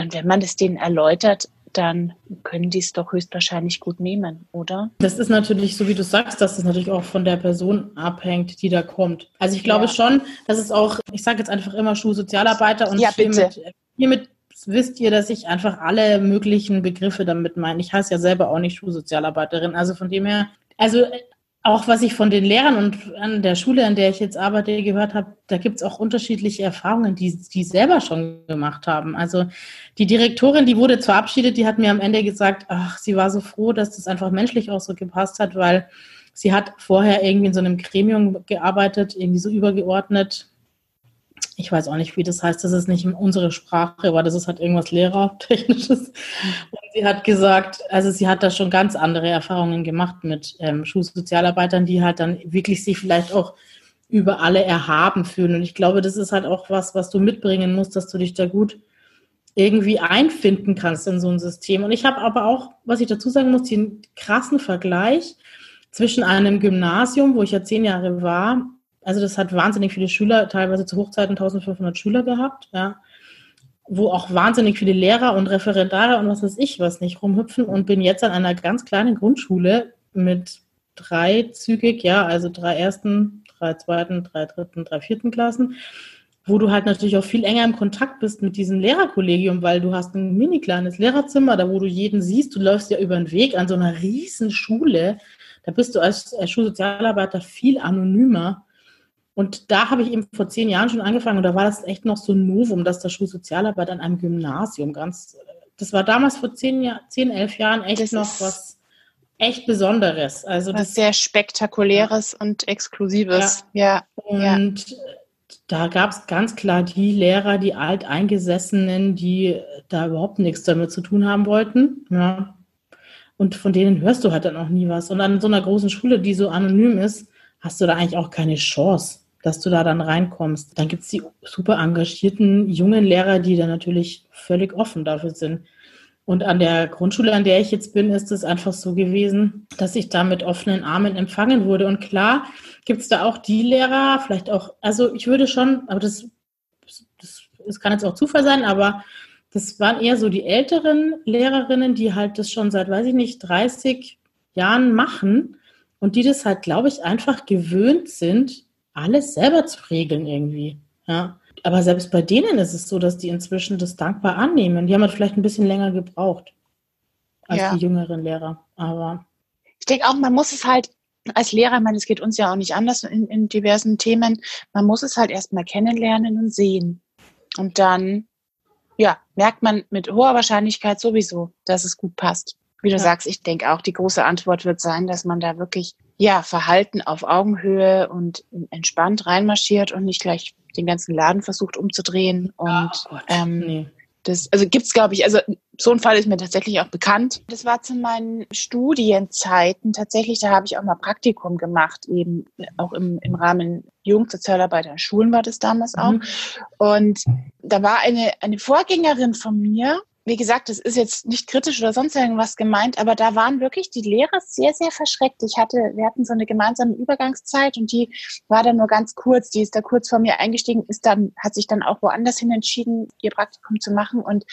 und wenn man das denen erläutert, dann können die es doch höchstwahrscheinlich gut nehmen, oder? Das ist natürlich, so wie du sagst, dass es natürlich auch von der Person abhängt, die da kommt. Also ich glaube ja. schon, dass es auch, ich sage jetzt einfach immer Schulsozialarbeiter und ja, bitte. Hiermit wisst ihr, dass ich einfach alle möglichen Begriffe damit meine. Ich heiße ja selber auch nicht Schulsozialarbeiterin. Also von dem her, also auch was ich von den Lehrern und an der Schule, an der ich jetzt arbeite, gehört habe, da gibt es auch unterschiedliche Erfahrungen, die die selber schon gemacht haben. Also die Direktorin, die wurde zwar verabschiedet, die hat mir am Ende gesagt, ach, sie war so froh, dass das einfach menschlich auch so gepasst hat, weil sie hat vorher irgendwie in so einem Gremium gearbeitet, irgendwie so übergeordnet ich weiß auch nicht, wie das heißt, das ist nicht unsere Sprache, aber das ist halt irgendwas Lehrertechnisches. Und sie hat gesagt, also sie hat da schon ganz andere Erfahrungen gemacht mit ähm, Schulsozialarbeitern, die halt dann wirklich sich vielleicht auch über alle erhaben fühlen. Und ich glaube, das ist halt auch was, was du mitbringen musst, dass du dich da gut irgendwie einfinden kannst in so ein System. Und ich habe aber auch, was ich dazu sagen muss, den krassen Vergleich zwischen einem Gymnasium, wo ich ja zehn Jahre war, also das hat wahnsinnig viele Schüler, teilweise zu Hochzeiten 1500 Schüler gehabt, ja, wo auch wahnsinnig viele Lehrer und Referendare und was weiß ich was nicht rumhüpfen und bin jetzt an einer ganz kleinen Grundschule mit dreizügig, ja, also drei ersten, drei zweiten, drei dritten, drei vierten Klassen, wo du halt natürlich auch viel enger im Kontakt bist mit diesem Lehrerkollegium, weil du hast ein mini kleines Lehrerzimmer, da wo du jeden siehst, du läufst ja über den Weg an so einer riesen Schule, da bist du als Schulsozialarbeiter viel anonymer und da habe ich eben vor zehn Jahren schon angefangen und da war das echt noch so ein Novum, dass der Schulsozialarbeit an einem Gymnasium ganz, das war damals vor zehn, Jahr, zehn elf Jahren echt das noch was echt Besonderes. Also was das, sehr Spektakuläres ja. und Exklusives. Ja. ja. Und ja. da gab es ganz klar die Lehrer, die Alteingesessenen, die da überhaupt nichts damit zu tun haben wollten. Ja. Und von denen hörst du halt dann auch nie was. Und an so einer großen Schule, die so anonym ist, hast du da eigentlich auch keine Chance dass du da dann reinkommst. Dann gibt es die super engagierten jungen Lehrer, die dann natürlich völlig offen dafür sind. Und an der Grundschule, an der ich jetzt bin, ist es einfach so gewesen, dass ich da mit offenen Armen empfangen wurde. Und klar gibt es da auch die Lehrer, vielleicht auch, also ich würde schon, aber das, das, das kann jetzt auch Zufall sein, aber das waren eher so die älteren Lehrerinnen, die halt das schon seit, weiß ich nicht, 30 Jahren machen und die das halt, glaube ich, einfach gewöhnt sind, alles selber zu regeln irgendwie. Ja. Aber selbst bei denen ist es so, dass die inzwischen das dankbar annehmen. Die haben halt vielleicht ein bisschen länger gebraucht als ja. die jüngeren Lehrer. Aber ich denke auch, man muss es halt als Lehrer, ich meine, es geht uns ja auch nicht anders in, in diversen Themen, man muss es halt erstmal kennenlernen und sehen. Und dann, ja, merkt man mit hoher Wahrscheinlichkeit sowieso, dass es gut passt. Wie du ja. sagst, ich denke auch, die große Antwort wird sein, dass man da wirklich ja, Verhalten auf Augenhöhe und entspannt reinmarschiert und nicht gleich den ganzen Laden versucht umzudrehen. Und oh ähm, nee. das, also gibt's, glaube ich, also so ein Fall ist mir tatsächlich auch bekannt. Das war zu meinen Studienzeiten tatsächlich, da habe ich auch mal Praktikum gemacht, eben auch im, im Rahmen Jugendsozialarbeit an Schulen war das damals auch. Mhm. Und da war eine, eine Vorgängerin von mir, wie gesagt, es ist jetzt nicht kritisch oder sonst irgendwas gemeint, aber da waren wirklich die Lehrer sehr, sehr verschreckt. Ich hatte, wir hatten so eine gemeinsame Übergangszeit und die war dann nur ganz kurz. Die ist da kurz vor mir eingestiegen, ist dann, hat sich dann auch woanders hin entschieden, ihr Praktikum zu machen und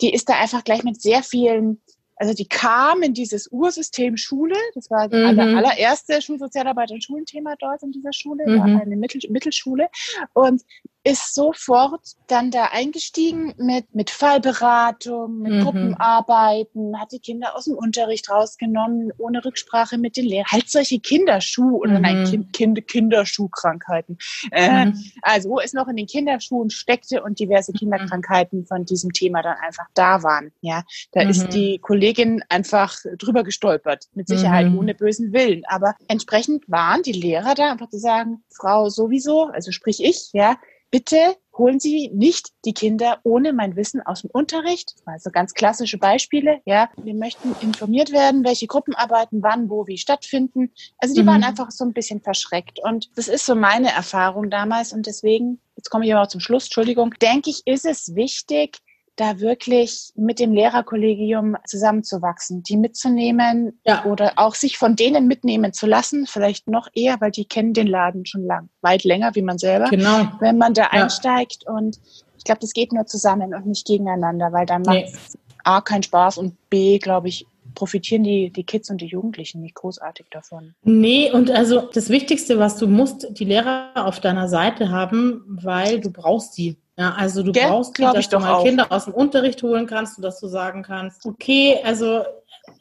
die ist da einfach gleich mit sehr vielen Also die kam in dieses Ursystem Schule. Das war mhm. aller, allererste Schulsozialarbeit und Schulenthema dort in dieser Schule, mhm. war eine Mittel, Mittelschule. Und ist sofort dann da eingestiegen mit, mit Fallberatung, mit mhm. Gruppenarbeiten, hat die Kinder aus dem Unterricht rausgenommen, ohne Rücksprache mit den Lehrern. Halt solche Kinderschuh oder mhm. nein, kind, kind, Kinderschuhkrankheiten. Äh, mhm. Also wo es noch in den Kinderschuhen steckte und diverse Kinderkrankheiten von diesem Thema dann einfach da waren. Ja, da ist mhm. die Kollegin einfach drüber gestolpert. Mit Sicherheit mhm. ohne bösen Willen. Aber entsprechend waren die Lehrer da einfach zu sagen, Frau sowieso, also sprich ich, ja, bitte holen Sie nicht die Kinder ohne mein Wissen aus dem Unterricht. Also ganz klassische Beispiele. Ja, wir möchten informiert werden, welche Gruppenarbeiten wann, wo, wie stattfinden. Also die mhm. waren einfach so ein bisschen verschreckt. Und das ist so meine Erfahrung damals. Und deswegen, jetzt komme ich aber auch zum Schluss, Entschuldigung, denke ich, ist es wichtig, da wirklich mit dem Lehrerkollegium zusammenzuwachsen, die mitzunehmen ja. oder auch sich von denen mitnehmen zu lassen, vielleicht noch eher, weil die kennen den Laden schon lang, weit länger wie man selber. Genau. Wenn man da ja. einsteigt und ich glaube, das geht nur zusammen und nicht gegeneinander, weil dann macht es A keinen Spaß und B, glaube ich, profitieren die, die Kids und die Jugendlichen nicht großartig davon. Nee, und also das Wichtigste, was du musst, die Lehrer auf deiner Seite haben, weil du brauchst sie. Ja, also du Gell? brauchst die, dass du mal auch. Kinder aus dem Unterricht holen kannst und dass du sagen kannst, okay, also,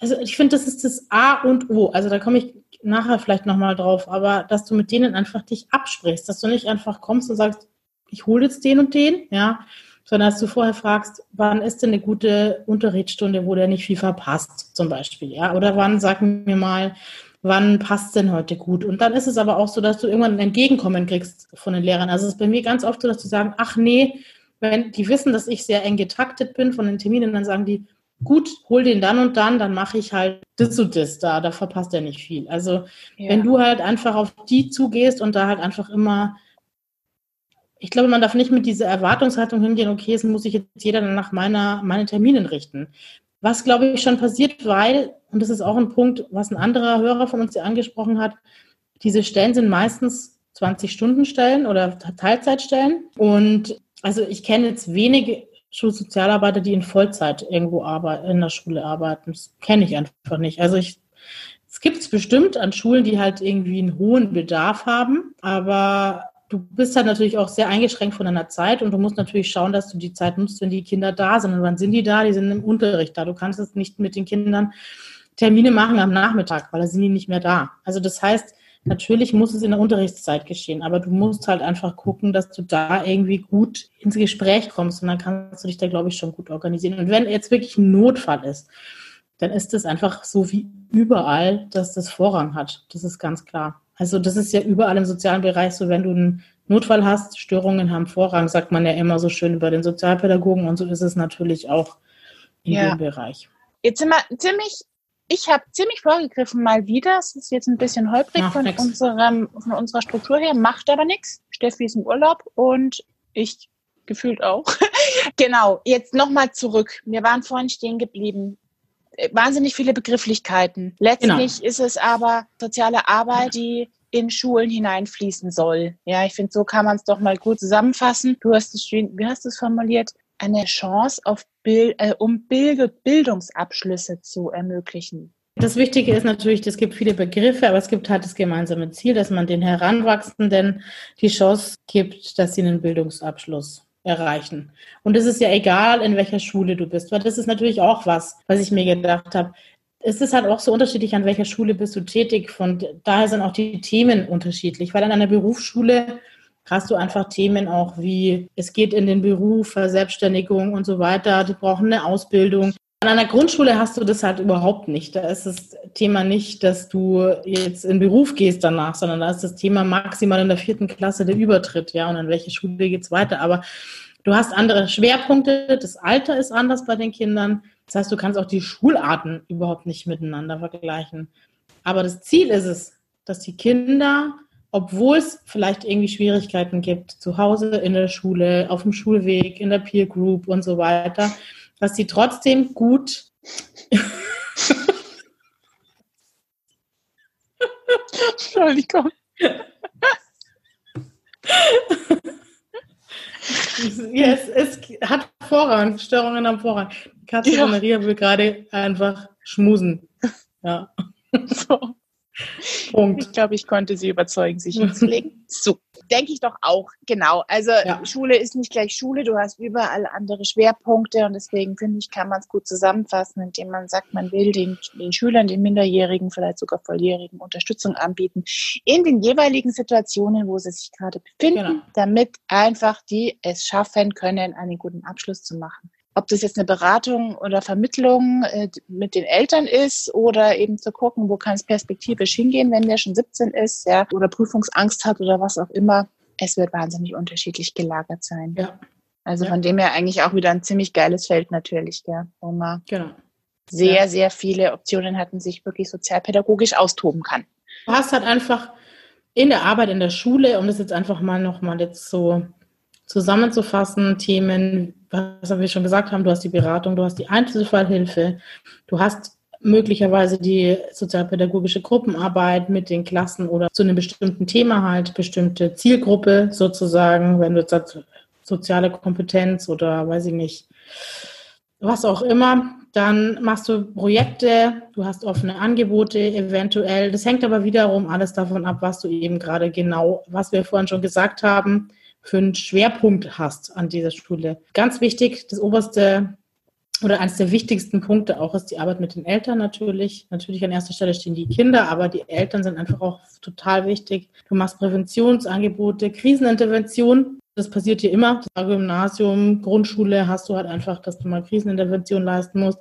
also ich finde, das ist das A und O. Also da komme ich nachher vielleicht nochmal drauf, aber dass du mit denen einfach dich absprichst, dass du nicht einfach kommst und sagst, ich hole jetzt den und den, ja, sondern dass du vorher fragst, wann ist denn eine gute Unterrichtsstunde, wo der nicht viel verpasst, zum Beispiel, ja, oder wann, sag mir mal, wann passt denn heute gut? Und dann ist es aber auch so, dass du irgendwann ein Entgegenkommen kriegst von den Lehrern. Also es ist bei mir ganz oft so, dass sie sagen, ach nee, wenn die wissen, dass ich sehr eng getaktet bin von den Terminen, dann sagen die, gut, hol den dann und dann, dann mache ich halt das und das da, da verpasst er nicht viel. Also ja. wenn du halt einfach auf die zugehst und da halt einfach immer, ich glaube, man darf nicht mit dieser Erwartungshaltung hingehen, okay, es muss sich jetzt jeder dann nach meiner, meinen Terminen richten. Was, glaube ich, schon passiert, weil, und das ist auch ein Punkt, was ein anderer Hörer von uns ja angesprochen hat, diese Stellen sind meistens 20-Stunden-Stellen oder Teilzeitstellen. Und also ich kenne jetzt wenige Schulsozialarbeiter, die in Vollzeit irgendwo arbeiten, in der Schule arbeiten. Das kenne ich einfach nicht. Also ich, es gibt es bestimmt an Schulen, die halt irgendwie einen hohen Bedarf haben, aber du bist halt natürlich auch sehr eingeschränkt von deiner Zeit und du musst natürlich schauen, dass du die Zeit nutzt, wenn die Kinder da sind. Und wann sind die da? Die sind im Unterricht da. Du kannst es nicht mit den Kindern Termine machen am Nachmittag, weil da sind die nicht mehr da. Also das heißt, natürlich muss es in der Unterrichtszeit geschehen, aber du musst halt einfach gucken, dass du da irgendwie gut ins Gespräch kommst und dann kannst du dich da, glaube ich, schon gut organisieren. Und wenn jetzt wirklich ein Notfall ist, dann ist es einfach so wie überall, dass das Vorrang hat. Das ist ganz klar. Also das ist ja überall im sozialen Bereich so, wenn du einen Notfall hast, Störungen haben Vorrang, sagt man ja immer so schön über den Sozialpädagogen und so ist es natürlich auch in ja. dem Bereich. Jetzt sind wir ziemlich, ich habe ziemlich vorgegriffen mal wieder, es ist jetzt ein bisschen holprig von, unserem, von unserer Struktur her, macht aber nichts. Steffi ist im Urlaub und ich gefühlt auch. genau, jetzt nochmal zurück. Wir waren vorhin stehen geblieben wahnsinnig viele Begrifflichkeiten. Letztlich genau. ist es aber soziale Arbeit, die in Schulen hineinfließen soll. Ja, ich finde, so kann man es doch mal gut zusammenfassen. Du hast es wie hast du es formuliert? Eine Chance auf Bild, äh, um Bild Bildungsabschlüsse zu ermöglichen. Das Wichtige ist natürlich, es gibt viele Begriffe, aber es gibt halt das gemeinsame Ziel, dass man den Heranwachsenden die Chance gibt, dass sie einen Bildungsabschluss erreichen. Und es ist ja egal, in welcher Schule du bist, weil das ist natürlich auch was, was ich mir gedacht habe. Es ist halt auch so unterschiedlich, an welcher Schule bist du tätig. Von daher sind auch die Themen unterschiedlich, weil an einer Berufsschule hast du einfach Themen auch wie, es geht in den Beruf, Verselbstständigung und so weiter. Die brauchen eine Ausbildung. An einer Grundschule hast du das halt überhaupt nicht. Da ist das Thema nicht, dass du jetzt in Beruf gehst danach, sondern da ist das Thema maximal in der vierten Klasse der Übertritt, ja, und an welche Schule geht's weiter. Aber Du hast andere Schwerpunkte, das Alter ist anders bei den Kindern. Das heißt, du kannst auch die Schularten überhaupt nicht miteinander vergleichen. Aber das Ziel ist es, dass die Kinder, obwohl es vielleicht irgendwie Schwierigkeiten gibt, zu Hause, in der Schule, auf dem Schulweg, in der Peer Group und so weiter, dass sie trotzdem gut Entschuldigung. yes, es hat Vorrang. Störungen am Vorrang. Katze ja. Maria will gerade einfach schmusen. Ja. So. Punkt. Ich glaube, ich konnte sie überzeugen, sich hinzulegen. so, denke ich doch auch, genau. Also ja. Schule ist nicht gleich Schule, du hast überall andere Schwerpunkte und deswegen finde ich, kann man es gut zusammenfassen, indem man sagt, man will den, den Schülern, den Minderjährigen, vielleicht sogar Volljährigen Unterstützung anbieten in den jeweiligen Situationen, wo sie sich gerade befinden, genau. damit einfach die es schaffen können, einen guten Abschluss zu machen ob das jetzt eine Beratung oder Vermittlung äh, mit den Eltern ist oder eben zu gucken, wo kann es perspektivisch hingehen, wenn der schon 17 ist, ja, oder Prüfungsangst hat oder was auch immer. Es wird wahnsinnig unterschiedlich gelagert sein. Ja. Also ja. von dem her eigentlich auch wieder ein ziemlich geiles Feld natürlich, ja, wo man genau. sehr, ja. sehr viele Optionen hatten, sich wirklich sozialpädagogisch austoben kann. Du hast halt einfach in der Arbeit in der Schule, um das jetzt einfach mal nochmal jetzt so zusammenzufassen, Themen, was wir schon gesagt haben, du hast die Beratung, du hast die Einzelfallhilfe, du hast möglicherweise die sozialpädagogische Gruppenarbeit mit den Klassen oder zu einem bestimmten Thema halt, bestimmte Zielgruppe sozusagen, wenn du jetzt sagst, soziale Kompetenz oder weiß ich nicht, was auch immer. Dann machst du Projekte, du hast offene Angebote eventuell. Das hängt aber wiederum alles davon ab, was du eben gerade genau, was wir vorhin schon gesagt haben, für einen Schwerpunkt hast an dieser Schule. Ganz wichtig, das oberste oder eines der wichtigsten Punkte auch ist die Arbeit mit den Eltern natürlich. Natürlich an erster Stelle stehen die Kinder, aber die Eltern sind einfach auch total wichtig. Du machst Präventionsangebote, Krisenintervention. Das passiert hier immer. Das Gymnasium, Grundschule hast du halt einfach, dass du mal Krisenintervention leisten musst.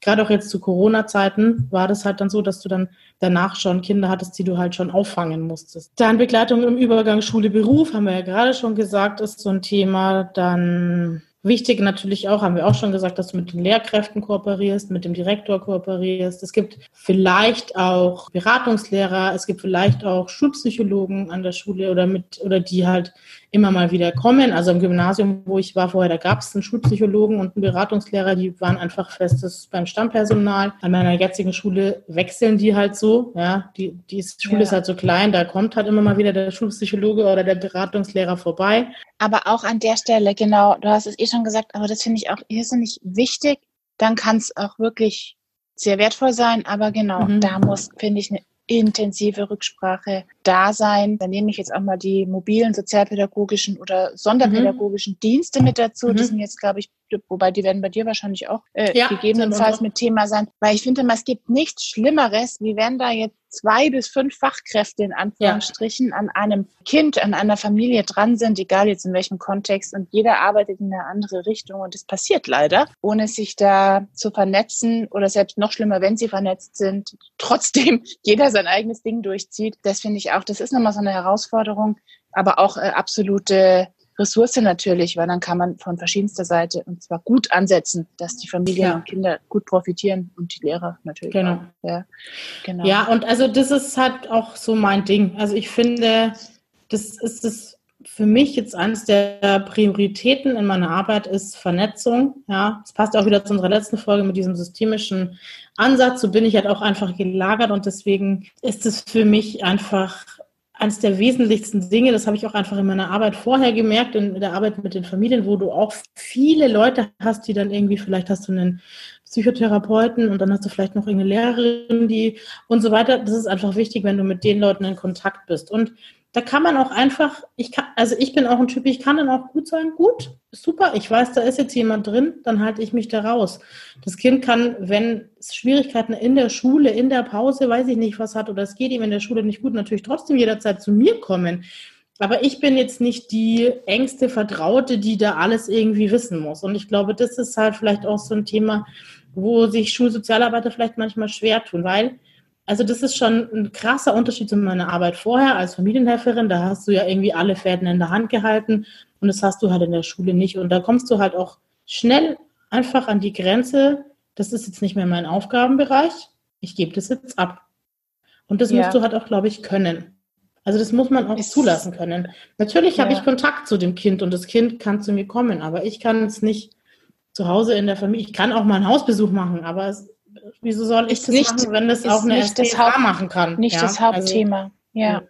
Gerade auch jetzt zu Corona-Zeiten war das halt dann so, dass du dann danach schon Kinder hattest, die du halt schon auffangen musstest. Dann Begleitung im Übergang Schule-Beruf, haben wir ja gerade schon gesagt, ist so ein Thema. Dann Wichtig natürlich auch, haben wir auch schon gesagt, dass du mit den Lehrkräften kooperierst, mit dem Direktor kooperierst. Es gibt vielleicht auch Beratungslehrer, es gibt vielleicht auch Schulpsychologen an der Schule oder mit, oder die halt immer mal wieder kommen. Also im Gymnasium, wo ich war vorher, da gab es einen Schulpsychologen und einen Beratungslehrer, die waren einfach festes beim Stammpersonal. An meiner jetzigen Schule wechseln die halt so. Ja, die, die Schule ja. ist halt so klein, da kommt halt immer mal wieder der Schulpsychologe oder der Beratungslehrer vorbei. Aber auch an der Stelle, genau, du hast es eh schon gesagt, aber das finde ich auch irrsinnig wichtig. Dann kann es auch wirklich sehr wertvoll sein, aber genau, mhm. da muss, finde ich, eine intensive Rücksprache da sein. Dann nehme ich jetzt auch mal die mobilen sozialpädagogischen oder sonderpädagogischen mhm. Dienste mit dazu. Mhm. Die sind jetzt, glaube ich, wobei die werden bei dir wahrscheinlich auch äh, ja, gegebenenfalls mit Thema sein. Weil ich finde, es gibt nichts Schlimmeres, wie wenn da jetzt zwei bis fünf Fachkräfte in Anführungsstrichen ja. an einem Kind, an einer Familie dran sind, egal jetzt in welchem Kontext, und jeder arbeitet in eine andere Richtung und es passiert leider, ohne sich da zu vernetzen oder selbst noch schlimmer, wenn sie vernetzt sind, trotzdem jeder sein eigenes Ding durchzieht. Das finde ich auch, das ist nochmal so eine Herausforderung, aber auch äh, absolute Ressource natürlich, weil dann kann man von verschiedenster Seite und zwar gut ansetzen, dass die Familien ja. und Kinder gut profitieren und die Lehrer natürlich genau. auch. Ja, genau. Ja, und also das ist halt auch so mein Ding. Also ich finde, das ist es für mich jetzt eines der Prioritäten in meiner Arbeit ist Vernetzung. Ja, es passt auch wieder zu unserer letzten Folge mit diesem systemischen Ansatz. So bin ich halt auch einfach gelagert und deswegen ist es für mich einfach eines der wesentlichsten Dinge, das habe ich auch einfach in meiner Arbeit vorher gemerkt, in der Arbeit mit den Familien, wo du auch viele Leute hast, die dann irgendwie, vielleicht hast du einen Psychotherapeuten und dann hast du vielleicht noch irgendeine Lehrerin, die und so weiter. Das ist einfach wichtig, wenn du mit den Leuten in Kontakt bist. Und da kann man auch einfach, ich kann, also ich bin auch ein Typ, ich kann dann auch gut sagen, gut, super, ich weiß, da ist jetzt jemand drin, dann halte ich mich da raus. Das Kind kann, wenn es Schwierigkeiten in der Schule, in der Pause, weiß ich nicht, was hat, oder es geht ihm in der Schule nicht gut, natürlich trotzdem jederzeit zu mir kommen. Aber ich bin jetzt nicht die engste Vertraute, die da alles irgendwie wissen muss. Und ich glaube, das ist halt vielleicht auch so ein Thema, wo sich Schulsozialarbeiter vielleicht manchmal schwer tun, weil also das ist schon ein krasser Unterschied zu meiner Arbeit vorher als Familienhelferin. Da hast du ja irgendwie alle Fäden in der Hand gehalten und das hast du halt in der Schule nicht. Und da kommst du halt auch schnell einfach an die Grenze, das ist jetzt nicht mehr mein Aufgabenbereich, ich gebe das jetzt ab. Und das ja. musst du halt auch, glaube ich, können. Also das muss man auch ist, zulassen können. Natürlich ja. habe ich Kontakt zu dem Kind und das Kind kann zu mir kommen, aber ich kann es nicht zu Hause in der Familie. Ich kann auch mal einen Hausbesuch machen, aber es, wieso soll ich das nicht, machen, wenn das auch eine SPA machen kann? Nicht ja? das Hauptthema. Also, ja.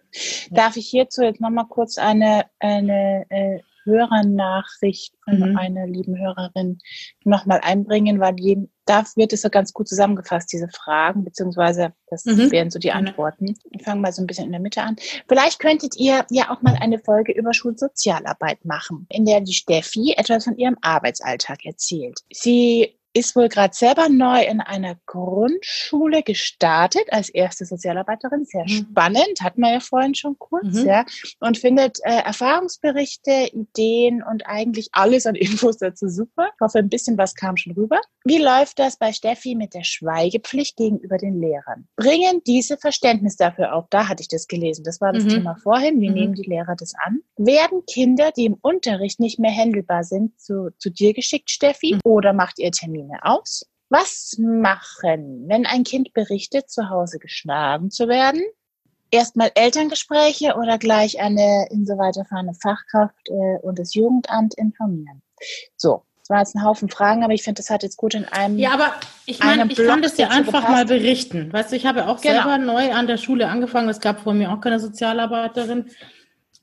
Darf ich hierzu jetzt nochmal kurz eine, eine äh, Hörernachricht von mhm. einer lieben Hörerin nochmal einbringen, weil jeden, da wird es so ganz gut zusammengefasst, diese Fragen, beziehungsweise das mhm. wären so die Antworten. Wir fangen mal so ein bisschen in der Mitte an. Vielleicht könntet ihr ja auch mal eine Folge über Schulsozialarbeit machen, in der die Steffi etwas von ihrem Arbeitsalltag erzählt. Sie ist wohl gerade selber neu in einer Grundschule gestartet als erste Sozialarbeiterin. Sehr mhm. spannend, hatten wir ja vorhin schon kurz, mhm. ja. Und findet äh, Erfahrungsberichte, Ideen und eigentlich alles an Infos dazu super. Ich hoffe, ein bisschen was kam schon rüber. Wie läuft das bei Steffi mit der Schweigepflicht gegenüber den Lehrern? Bringen diese Verständnis dafür auf? Da hatte ich das gelesen. Das war das mhm. Thema vorhin. Wie mhm. nehmen die Lehrer das an? Werden Kinder, die im Unterricht nicht mehr händelbar sind, zu, zu dir geschickt, Steffi? Mhm. Oder macht ihr Termin? Termine aus. Was machen, wenn ein Kind berichtet, zu Hause geschlagen zu werden? Erstmal Elterngespräche oder gleich eine insoweit erfahrene Fachkraft äh, und das Jugendamt informieren. So, das war jetzt ein Haufen Fragen, aber ich finde, das hat jetzt gut in einem. Ja, aber ich meine, ich kann das dir einfach gepasst. mal berichten. Weißt du, ich habe auch genau. selber neu an der Schule angefangen. Es gab vor mir auch keine Sozialarbeiterin.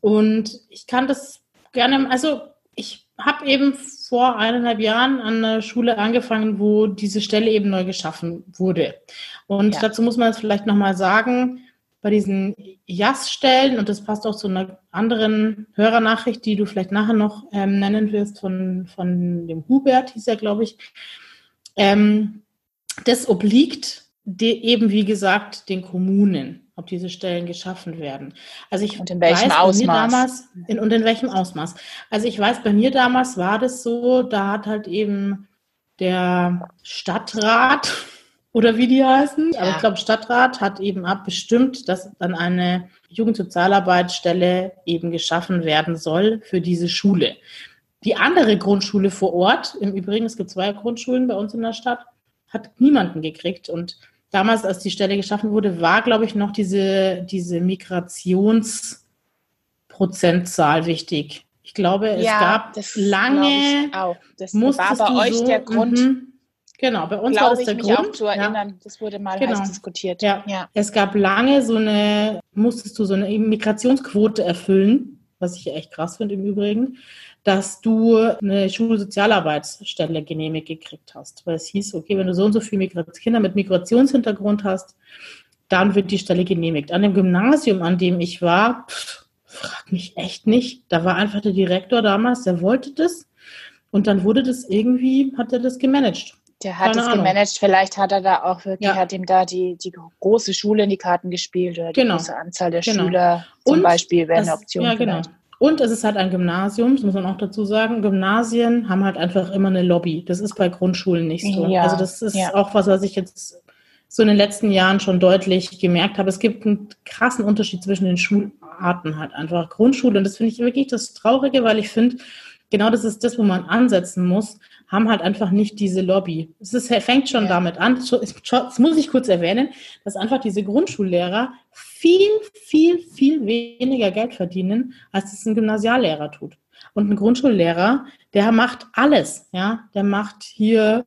Und ich kann das gerne, also ich habe eben vor eineinhalb Jahren an einer Schule angefangen, wo diese Stelle eben neu geschaffen wurde. Und ja. dazu muss man jetzt vielleicht nochmal sagen, bei diesen JAS-Stellen, und das passt auch zu einer anderen Hörernachricht, die du vielleicht nachher noch ähm, nennen wirst, von, von dem Hubert, hieß er, glaube ich, ähm, das obliegt eben, wie gesagt, den Kommunen ob diese Stellen geschaffen werden. Also ich und in welchem weiß, Ausmaß? damals in, und in welchem Ausmaß. Also ich weiß, bei mir damals war das so, da hat halt eben der Stadtrat oder wie die heißen, ja. aber ich glaube Stadtrat hat eben abbestimmt, dass dann eine Jugendsozialarbeitsstelle eben geschaffen werden soll für diese Schule. Die andere Grundschule vor Ort, im Übrigen, es gibt zwei Grundschulen bei uns in der Stadt, hat niemanden gekriegt und damals, als die Stelle geschaffen wurde, war, glaube ich, noch diese, diese Migrationsprozentzahl wichtig. Ich glaube, es ja, gab lange. auch. Das war bei euch so, der Grund. Mhm. Genau, bei uns war das der mich Grund. Auch zu erinnern, ja. das wurde mal genau. heiß diskutiert. Ja. ja. Es gab lange so eine, musstest du so eine Migrationsquote erfüllen, was ich echt krass finde im Übrigen dass du eine Schulsozialarbeitsstelle genehmigt gekriegt hast. Weil es hieß, okay, wenn du so und so viele Kinder mit Migrationshintergrund hast, dann wird die Stelle genehmigt. An dem Gymnasium, an dem ich war, pff, frag mich echt nicht. Da war einfach der Direktor damals, der wollte das. Und dann wurde das irgendwie, hat er das gemanagt. Der hat es gemanagt, vielleicht hat er da auch wirklich, ja. hat ihm da die, die große Schule in die Karten gespielt oder die genau. große Anzahl der genau. Schüler zum und Beispiel wäre eine Option. Ja, genau. Und es ist halt ein Gymnasium, das muss man auch dazu sagen. Gymnasien haben halt einfach immer eine Lobby. Das ist bei Grundschulen nicht so. Ja, also das ist ja. auch was, was ich jetzt so in den letzten Jahren schon deutlich gemerkt habe. Es gibt einen krassen Unterschied zwischen den Schularten halt einfach. Grundschule, und das finde ich wirklich das Traurige, weil ich finde, genau das ist das, wo man ansetzen muss, haben halt einfach nicht diese Lobby. Es ist, fängt schon ja. damit an, das muss ich kurz erwähnen, dass einfach diese Grundschullehrer viel, viel, viel weniger Geld verdienen, als es ein Gymnasiallehrer tut. Und ein Grundschullehrer, der macht alles, ja, der macht hier,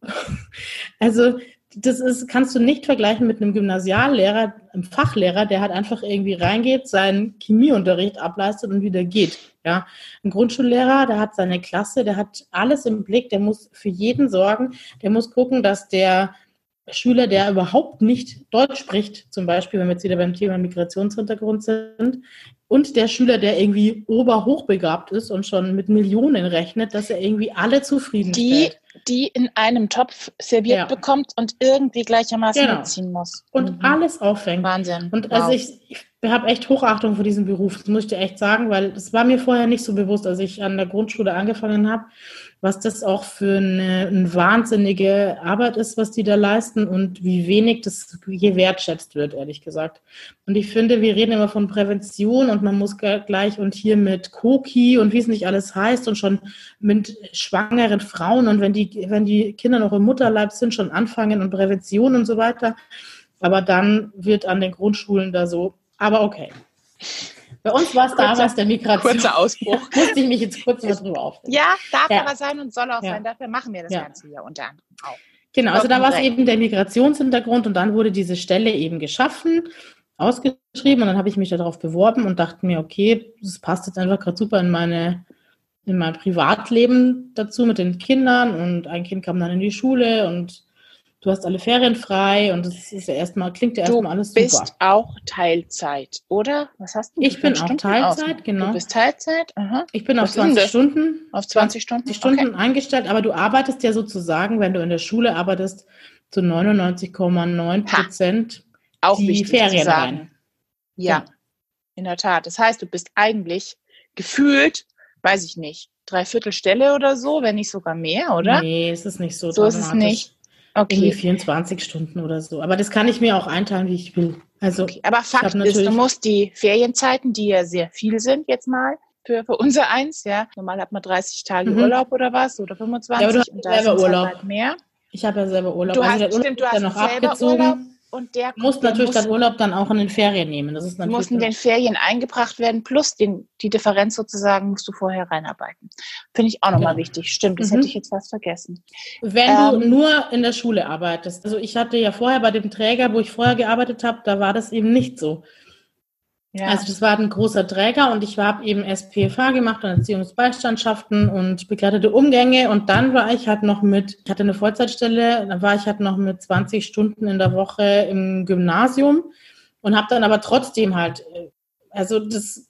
also das ist, kannst du nicht vergleichen mit einem Gymnasiallehrer, einem Fachlehrer, der halt einfach irgendwie reingeht, seinen Chemieunterricht ableistet und wieder geht. Ja, ein Grundschullehrer, der hat seine Klasse, der hat alles im Blick, der muss für jeden sorgen, der muss gucken, dass der Schüler, der überhaupt nicht Deutsch spricht, zum Beispiel, wenn wir jetzt wieder beim Thema Migrationshintergrund sind, und der Schüler, der irgendwie oberhochbegabt ist und schon mit Millionen rechnet, dass er irgendwie alle zufrieden die, die in einem Topf serviert ja. bekommt und irgendwie gleichermaßen genau. mitziehen muss. Und mhm. alles auffängt. Wahnsinn. Und also wow. also ich, ich habe echt Hochachtung vor diesem Beruf, das muss ich dir echt sagen, weil es war mir vorher nicht so bewusst, als ich an der Grundschule angefangen habe was das auch für eine, eine, wahnsinnige Arbeit ist, was die da leisten und wie wenig das hier wertschätzt wird, ehrlich gesagt. Und ich finde, wir reden immer von Prävention und man muss gleich und hier mit Koki und wie es nicht alles heißt und schon mit schwangeren Frauen und wenn die, wenn die Kinder noch im Mutterleib sind, schon anfangen und Prävention und so weiter. Aber dann wird an den Grundschulen da so, aber okay. Bei uns war es damals der Migration. Kurzer Ausbruch. Ja, musste ich mich jetzt kurz mal drüber aufregen. Ja, darf ja. aber sein und soll auch ja. sein. Dafür machen wir das Ganze hier unter anderem auch. Genau, also da war es eben der Migrationshintergrund und dann wurde diese Stelle eben geschaffen, ausgeschrieben und dann habe ich mich darauf beworben und dachte mir, okay, das passt jetzt einfach gerade super in meine in mein Privatleben dazu mit den Kindern und ein Kind kam dann in die Schule und du hast alle Ferien frei und das ist ja erstmal, klingt ja erstmal alles super. Du bist auch Teilzeit, oder? Was hast du? Ich bin auch Teilzeit, aus? genau. Du bist Teilzeit? Aha. Ich bin Was auf 20 Stunden. Auf 20 Stunden? 20 Stunden okay. eingestellt, aber du arbeitest ja sozusagen, wenn du in der Schule arbeitest, zu 99,9 Prozent die Ferien rein. Ja, genau. in der Tat. Das heißt, du bist eigentlich gefühlt, weiß ich nicht, dreiviertel Stelle oder so, wenn nicht sogar mehr, oder? Nee, es ist nicht so. So ist es nicht. Okay. Irgendwie 24 Stunden oder so. Aber das kann ich mir auch einteilen, wie ich will. Also, okay. Aber Fakt ist, du musst die Ferienzeiten, die ja sehr viel sind jetzt mal, für, für unser eins, ja. Normal hat man 30 Tage mhm. Urlaub oder was oder 25 ja, aber du hast und da selber Urlaub. Halt mehr. Ich habe ja selber Urlaub. Du also hast, also stimmt, du hast ja noch abgezogen. Urlaub und der muss natürlich dann Urlaub dann auch in den Ferien nehmen. Das ist natürlich muss in den Ferien eingebracht werden, plus den, die Differenz sozusagen musst du vorher reinarbeiten. Finde ich auch nochmal genau. wichtig. Stimmt, das mhm. hätte ich jetzt fast vergessen. Wenn ähm, du nur in der Schule arbeitest, also ich hatte ja vorher bei dem Träger, wo ich vorher gearbeitet habe, da war das eben nicht so. Ja. Also das war ein großer Träger und ich habe eben SPFA gemacht und Erziehungsbeistandschaften und begleitete Umgänge und dann war ich halt noch mit, ich hatte eine Vollzeitstelle, dann war ich halt noch mit 20 Stunden in der Woche im Gymnasium und habe dann aber trotzdem halt, also das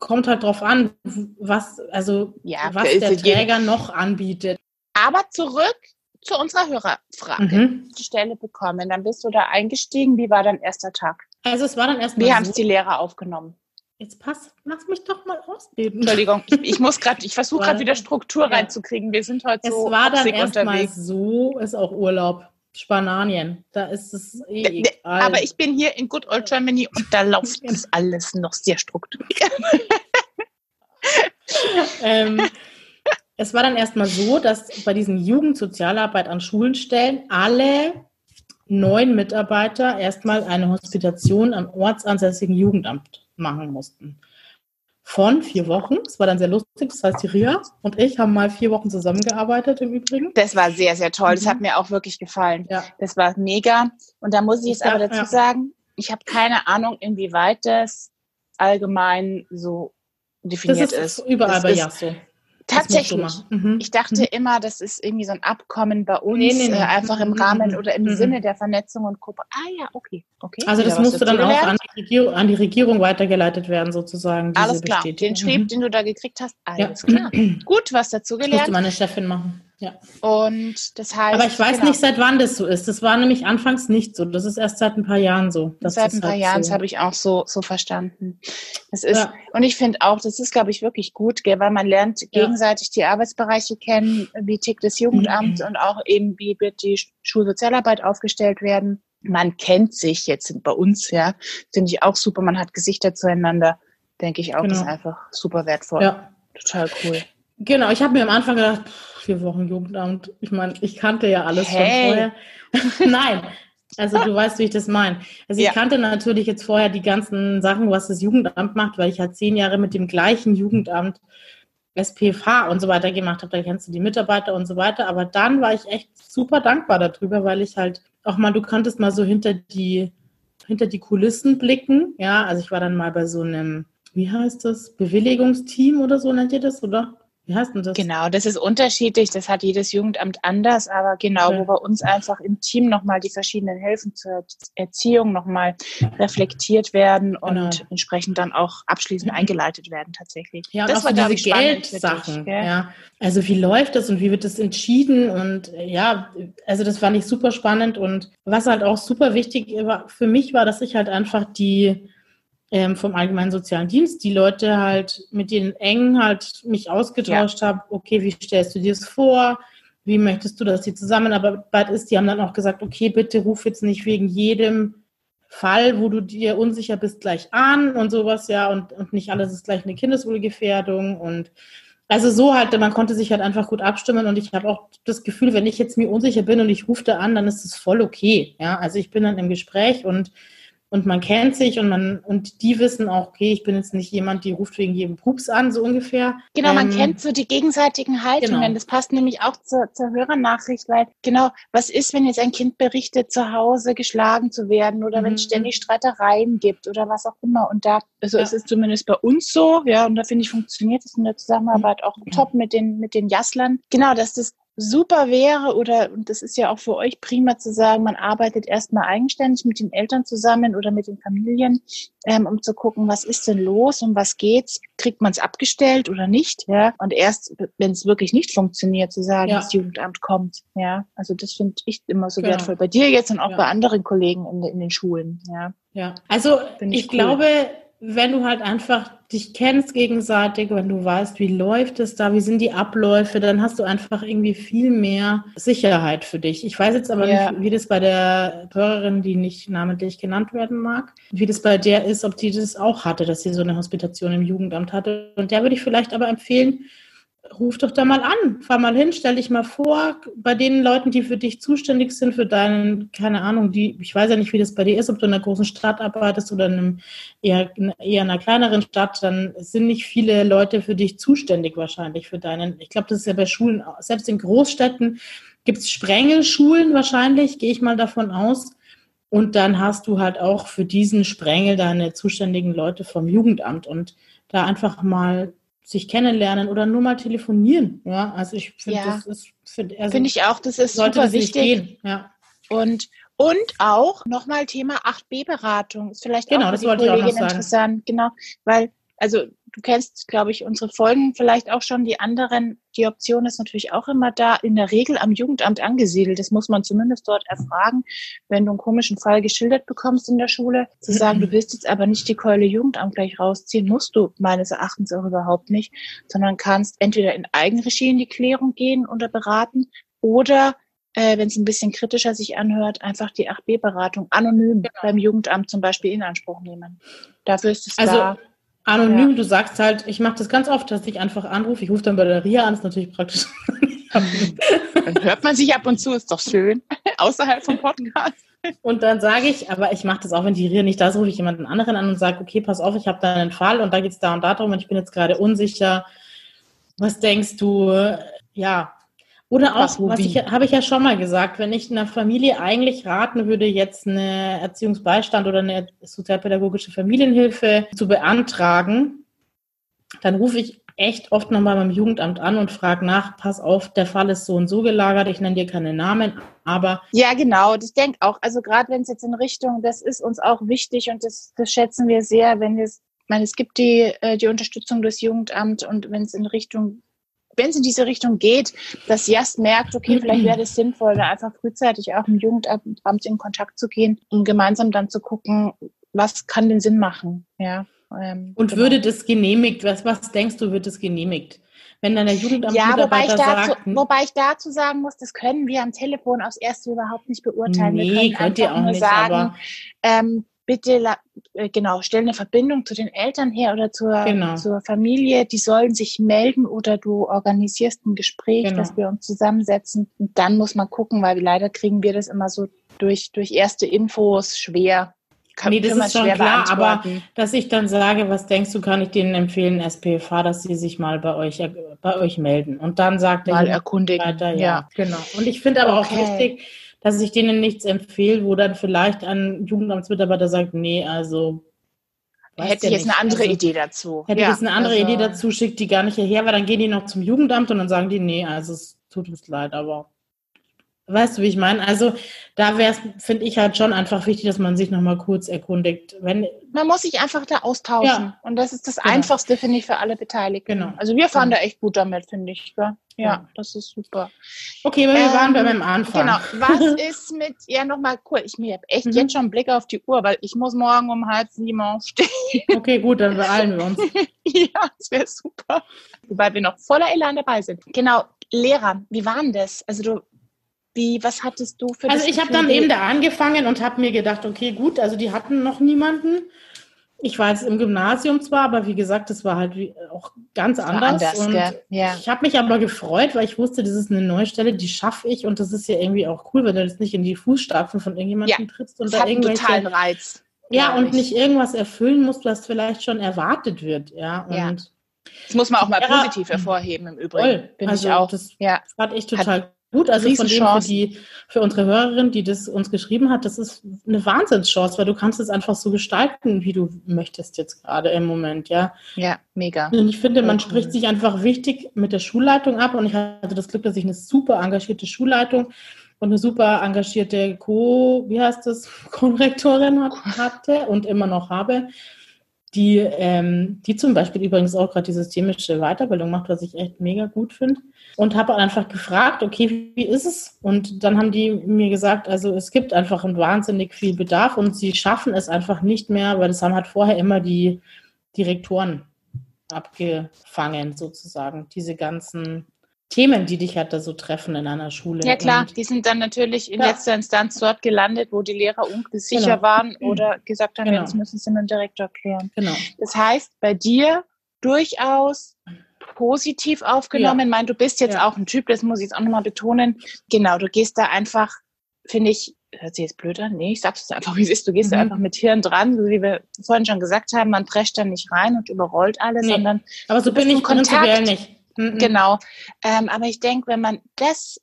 kommt halt drauf an, was, also ja, was der Träger noch anbietet. Aber zurück zu unserer Hörerfrage. Mhm. Die Stelle bekommen, dann bist du da eingestiegen. Wie war dein erster Tag? Also es war dann erstmal. Wie haben es die Lehrer aufgenommen? Jetzt pass, lass mich doch mal ausreden. Entschuldigung, ich, ich muss gerade, ich versuche gerade wieder Struktur ja. reinzukriegen. Wir sind heute es so. Es war dann erstmal so, ist auch Urlaub. Spanien, da ist es eh egal. Aber ich bin hier in Good Old Germany und da läuft das alles noch sehr strukturiert. ähm, es war dann erstmal so, dass bei diesen Jugendsozialarbeit an Schulen stellen alle neun Mitarbeiter erstmal eine Hospitation am ortsansässigen Jugendamt machen mussten. Von vier Wochen. Das war dann sehr lustig. Das heißt, die Ria und ich haben mal vier Wochen zusammengearbeitet im Übrigen. Das war sehr, sehr toll. Das mhm. hat mir auch wirklich gefallen. Ja. Das war mega. Und da muss ich jetzt aber dazu ja. sagen, ich habe keine Ahnung, inwieweit das allgemein so definiert das ist. ist. Überall das bei Jasso. Tatsächlich. Mhm. Ich dachte mhm. immer, das ist irgendwie so ein Abkommen bei uns, nee, nee, nee. Äh, einfach im mhm. Rahmen oder im mhm. Sinne der Vernetzung und Gruppe. Ah ja, okay. okay. Also das musste dann auch an die, Regierung, an die, Regierung, weitergeleitet werden, sozusagen. Alles klar. Den Schrieb, mhm. den du da gekriegt hast, alles ja. klar. Gut, was dazu gelernt. Das musste meine Chefin machen. Ja. Und das heißt. Aber ich weiß genau. nicht, seit wann das so ist. Das war nämlich anfangs nicht so. Das ist erst seit ein paar Jahren so. seit ein paar halt Jahren so. habe ich auch so, so verstanden. Das ist, ja. und ich finde auch, das ist, glaube ich, wirklich gut, gell, weil man lernt gegenseitig die Arbeitsbereiche kennen, wie tickt das Jugendamt mhm. und auch eben, wie wird die Schulsozialarbeit aufgestellt werden. Man kennt sich jetzt bei uns, ja, finde ich auch super. Man hat Gesichter zueinander, denke ich auch, genau. das ist einfach super wertvoll. Ja. Total cool. Genau, ich habe mir am Anfang gedacht, vier Wochen Jugendamt. Ich meine, ich kannte ja alles hey. schon vorher. Nein, also du weißt, wie ich das meine. Also ja. ich kannte natürlich jetzt vorher die ganzen Sachen, was das Jugendamt macht, weil ich halt zehn Jahre mit dem gleichen Jugendamt SPFH und so weiter gemacht habe. Da kennst du die Mitarbeiter und so weiter. Aber dann war ich echt super dankbar darüber, weil ich halt auch mal, du kanntest mal so hinter die, hinter die Kulissen blicken. Ja, also ich war dann mal bei so einem, wie heißt das, Bewilligungsteam oder so nennt ihr das, oder? Wie heißt denn das? Genau, das ist unterschiedlich. Das hat jedes Jugendamt anders, aber genau, okay. wo bei uns einfach im Team nochmal die verschiedenen Hilfen zur Erziehung nochmal reflektiert werden und genau. entsprechend dann auch abschließend eingeleitet werden tatsächlich. Ja, das war diese Geldsachen. Ja. Also wie läuft das und wie wird das entschieden? Und ja, also das fand ich super spannend und was halt auch super wichtig war, für mich war, dass ich halt einfach die ähm, vom Allgemeinen Sozialen Dienst, die Leute halt, mit denen eng halt mich ausgetauscht ja. habe, okay, wie stellst du dir das vor? Wie möchtest du, dass die Zusammenarbeit ist? Die haben dann auch gesagt, okay, bitte ruf jetzt nicht wegen jedem Fall, wo du dir unsicher bist, gleich an und sowas, ja, und, und nicht alles ist gleich eine Kindeswohlgefährdung und also so halt, man konnte sich halt einfach gut abstimmen und ich habe auch das Gefühl, wenn ich jetzt mir unsicher bin und ich rufe da an, dann ist es voll okay. Ja, also ich bin dann im Gespräch und und man kennt sich und man und die wissen auch, okay, ich bin jetzt nicht jemand, die ruft wegen jedem Pups an, so ungefähr. Genau, man ähm, kennt so die gegenseitigen Haltungen. Genau. Das passt nämlich auch zur, zur Hörernachricht, weil genau, was ist, wenn jetzt ein Kind berichtet, zu Hause geschlagen zu werden oder mhm. wenn es ständig Streitereien gibt oder was auch immer. Und da, also ja. es ist zumindest bei uns so, ja, und da finde ich, funktioniert es in der Zusammenarbeit auch mhm. top mit den, mit den Jasslern. Genau, dass das super wäre oder, und das ist ja auch für euch prima zu sagen, man arbeitet erstmal eigenständig mit den Eltern zusammen oder mit den Familien, ähm, um zu gucken, was ist denn los, um was geht's, kriegt man es abgestellt oder nicht, ja, und erst, wenn es wirklich nicht funktioniert, zu sagen, ja. das Jugendamt kommt, ja, also das finde ich immer so genau. wertvoll bei dir jetzt und auch ja. bei anderen Kollegen in, in den Schulen, ja. Ja, also ich, ich cool. glaube, wenn du halt einfach dich kennst gegenseitig, wenn du weißt, wie läuft es da, wie sind die Abläufe, dann hast du einfach irgendwie viel mehr Sicherheit für dich. Ich weiß jetzt aber yeah. nicht, wie das bei der Hörerin, die nicht namentlich genannt werden mag, wie das bei der ist, ob die das auch hatte, dass sie so eine Hospitation im Jugendamt hatte. Und der würde ich vielleicht aber empfehlen, ruf doch da mal an, fahr mal hin, stell dich mal vor, bei den Leuten, die für dich zuständig sind, für deinen, keine Ahnung, die, ich weiß ja nicht, wie das bei dir ist, ob du in einer großen Stadt arbeitest oder in einem eher, eher einer kleineren Stadt, dann sind nicht viele Leute für dich zuständig wahrscheinlich für deinen, ich glaube, das ist ja bei Schulen, selbst in Großstädten gibt es Sprengelschulen wahrscheinlich, gehe ich mal davon aus. Und dann hast du halt auch für diesen Sprengel deine zuständigen Leute vom Jugendamt und da einfach mal sich kennenlernen oder nur mal telefonieren. Ja, also ich finde, ja. das ist, finde also find ich auch, das ist super wichtig. Ja. Und, und auch nochmal Thema 8b-Beratung. Ist vielleicht genau, auch für die Kollegin interessant. Genau, weil also du kennst, glaube ich, unsere Folgen vielleicht auch schon. Die anderen, die Option ist natürlich auch immer da, in der Regel am Jugendamt angesiedelt. Das muss man zumindest dort erfragen, wenn du einen komischen Fall geschildert bekommst in der Schule. Zu sagen, du willst jetzt aber nicht die Keule Jugendamt gleich rausziehen, musst du meines Erachtens auch überhaupt nicht, sondern kannst entweder in Eigenregie in die Klärung gehen oder beraten oder äh, wenn es ein bisschen kritischer sich anhört, einfach die 8b-Beratung anonym genau. beim Jugendamt zum Beispiel in Anspruch nehmen. Dafür ist es also, da Anonym, ja. du sagst halt, ich mache das ganz oft, dass ich einfach anrufe. Ich rufe dann bei der RIA an, ist natürlich praktisch. dann hört man sich ab und zu, ist doch schön, außerhalb vom Podcast. Und dann sage ich, aber ich mache das auch, wenn die RIA nicht da ist, rufe ich jemanden anderen an und sage, okay, pass auf, ich habe da einen Fall und da geht es da und da drum und ich bin jetzt gerade unsicher. Was denkst du? Ja, oder auch, was, was ich, habe ich ja schon mal gesagt, wenn ich einer Familie eigentlich raten würde, jetzt eine Erziehungsbeistand oder eine sozialpädagogische Familienhilfe zu beantragen, dann rufe ich echt oft nochmal beim Jugendamt an und frage nach, pass auf, der Fall ist so und so gelagert, ich nenne dir keine Namen, aber. Ja, genau, ich denke auch, also gerade wenn es jetzt in Richtung, das ist uns auch wichtig und das, das schätzen wir sehr, wenn es, ich meine, es gibt die, äh, die Unterstützung des Jugendamts und wenn es in Richtung wenn es in diese Richtung geht, dass Jas merkt, okay, vielleicht wäre es sinnvoll, da einfach frühzeitig auch im Jugendamt in Kontakt zu gehen, um gemeinsam dann zu gucken, was kann den Sinn machen, ja. Ähm, und genau. würde das genehmigt? Was, was denkst du, wird das genehmigt? Wenn dann der Jugendamt ja, wobei ich, dazu, sagt, wobei ich dazu sagen muss, das können wir am Telefon aufs Erste überhaupt nicht beurteilen. Nee, wir können könnt ihr auch nicht, sagen, ähm, bitte äh, genau, stell eine Verbindung zu den Eltern her oder zur, genau. zur Familie. Die sollen sich melden oder du organisierst ein Gespräch, genau. dass wir uns zusammensetzen. Und dann muss man gucken, weil leider kriegen wir das immer so durch, durch erste Infos schwer. Kann, nee, das ist schon klar, aber dass ich dann sage, was denkst du, kann ich denen empfehlen, SPFH, dass sie sich mal bei euch, äh, bei euch melden. Und dann sagt er mal erkundigen. Weiter, ja, ja, genau. Und ich finde aber okay. auch wichtig, dass ich denen nichts empfehle, wo dann vielleicht ein Jugendamtsmitarbeiter sagt, nee, also Hätte ich jetzt eine andere also, Idee dazu. Hätte ich jetzt eine andere also, Idee dazu, schickt die gar nicht hierher, weil dann gehen die noch zum Jugendamt und dann sagen die, nee, also es tut uns leid, aber Weißt du, wie ich meine? Also da wäre es, finde ich halt schon einfach wichtig, dass man sich nochmal kurz erkundigt. Wenn, man muss sich einfach da austauschen. Ja. Und das ist das genau. Einfachste, finde ich, für alle Beteiligten. Genau. Also wir fahren genau. da echt gut damit, finde ich. Ja? ja, das ist super. Okay, wir ähm, waren beim Anfang. Genau. Was ist mit, ja nochmal cool, ich habe echt mhm. jetzt schon einen Blick auf die Uhr, weil ich muss morgen um halb sieben aufstehen. Okay, gut, dann beeilen wir uns. ja, das wäre super. Weil wir noch voller Elan dabei sind. Genau, Lehrer, wie waren das? Also du wie, was hattest du für Also ich habe dann eben da angefangen und habe mir gedacht, okay, gut, also die hatten noch niemanden. Ich war jetzt im Gymnasium zwar, aber wie gesagt, das war halt auch ganz anders. anders und ja. Ich habe mich aber gefreut, weil ich wusste, das ist eine neue Stelle, die schaffe ich und das ist ja irgendwie auch cool, wenn du jetzt nicht in die Fußstapfen von irgendjemandem ja, trittst und da irgendwelche totalen Reiz. Ja, und nicht irgendwas erfüllen musst, was vielleicht schon erwartet wird. Ja, und ja. Das muss man auch mal positiv hervorheben im Übrigen. Voll. Bin also ich auch. Das ja. fand ich total Hat gut. Also von dem für, die, für unsere Hörerin, die das uns geschrieben hat, das ist eine Wahnsinnschance, weil du kannst es einfach so gestalten, wie du möchtest jetzt gerade im Moment, ja. Ja, mega. Und ich finde, man okay. spricht sich einfach wichtig mit der Schulleitung ab und ich hatte das Glück, dass ich eine super engagierte Schulleitung und eine super engagierte Co, wie heißt das, Konrektorin hatte und immer noch habe die, ähm, die zum Beispiel übrigens auch gerade die systemische Weiterbildung macht, was ich echt mega gut finde. Und habe einfach gefragt, okay, wie ist es? Und dann haben die mir gesagt, also es gibt einfach ein wahnsinnig viel Bedarf und sie schaffen es einfach nicht mehr, weil das haben halt vorher immer die Direktoren abgefangen, sozusagen, diese ganzen Themen, die dich halt da so treffen in einer Schule. Ja klar, und die sind dann natürlich in ja. letzter Instanz dort gelandet, wo die Lehrer unsicher genau. waren oder gesagt haben, genau. das müssen sie mit dem Direktor klären. Genau. Das heißt, bei dir durchaus positiv aufgenommen. Ja. Ich meine, du bist jetzt ja. auch ein Typ, das muss ich jetzt auch nochmal betonen. Genau, du gehst da einfach, finde ich, hört sich jetzt blöd an? Nee, ich sag's es einfach, wie es ist. Du gehst mhm. da einfach mit Hirn dran, so wie wir vorhin schon gesagt haben, man prescht da nicht rein und überrollt alles, nee. sondern aber so bin ich prinzipiell nicht. Mhm. Genau. Ähm, aber ich denke, wenn man das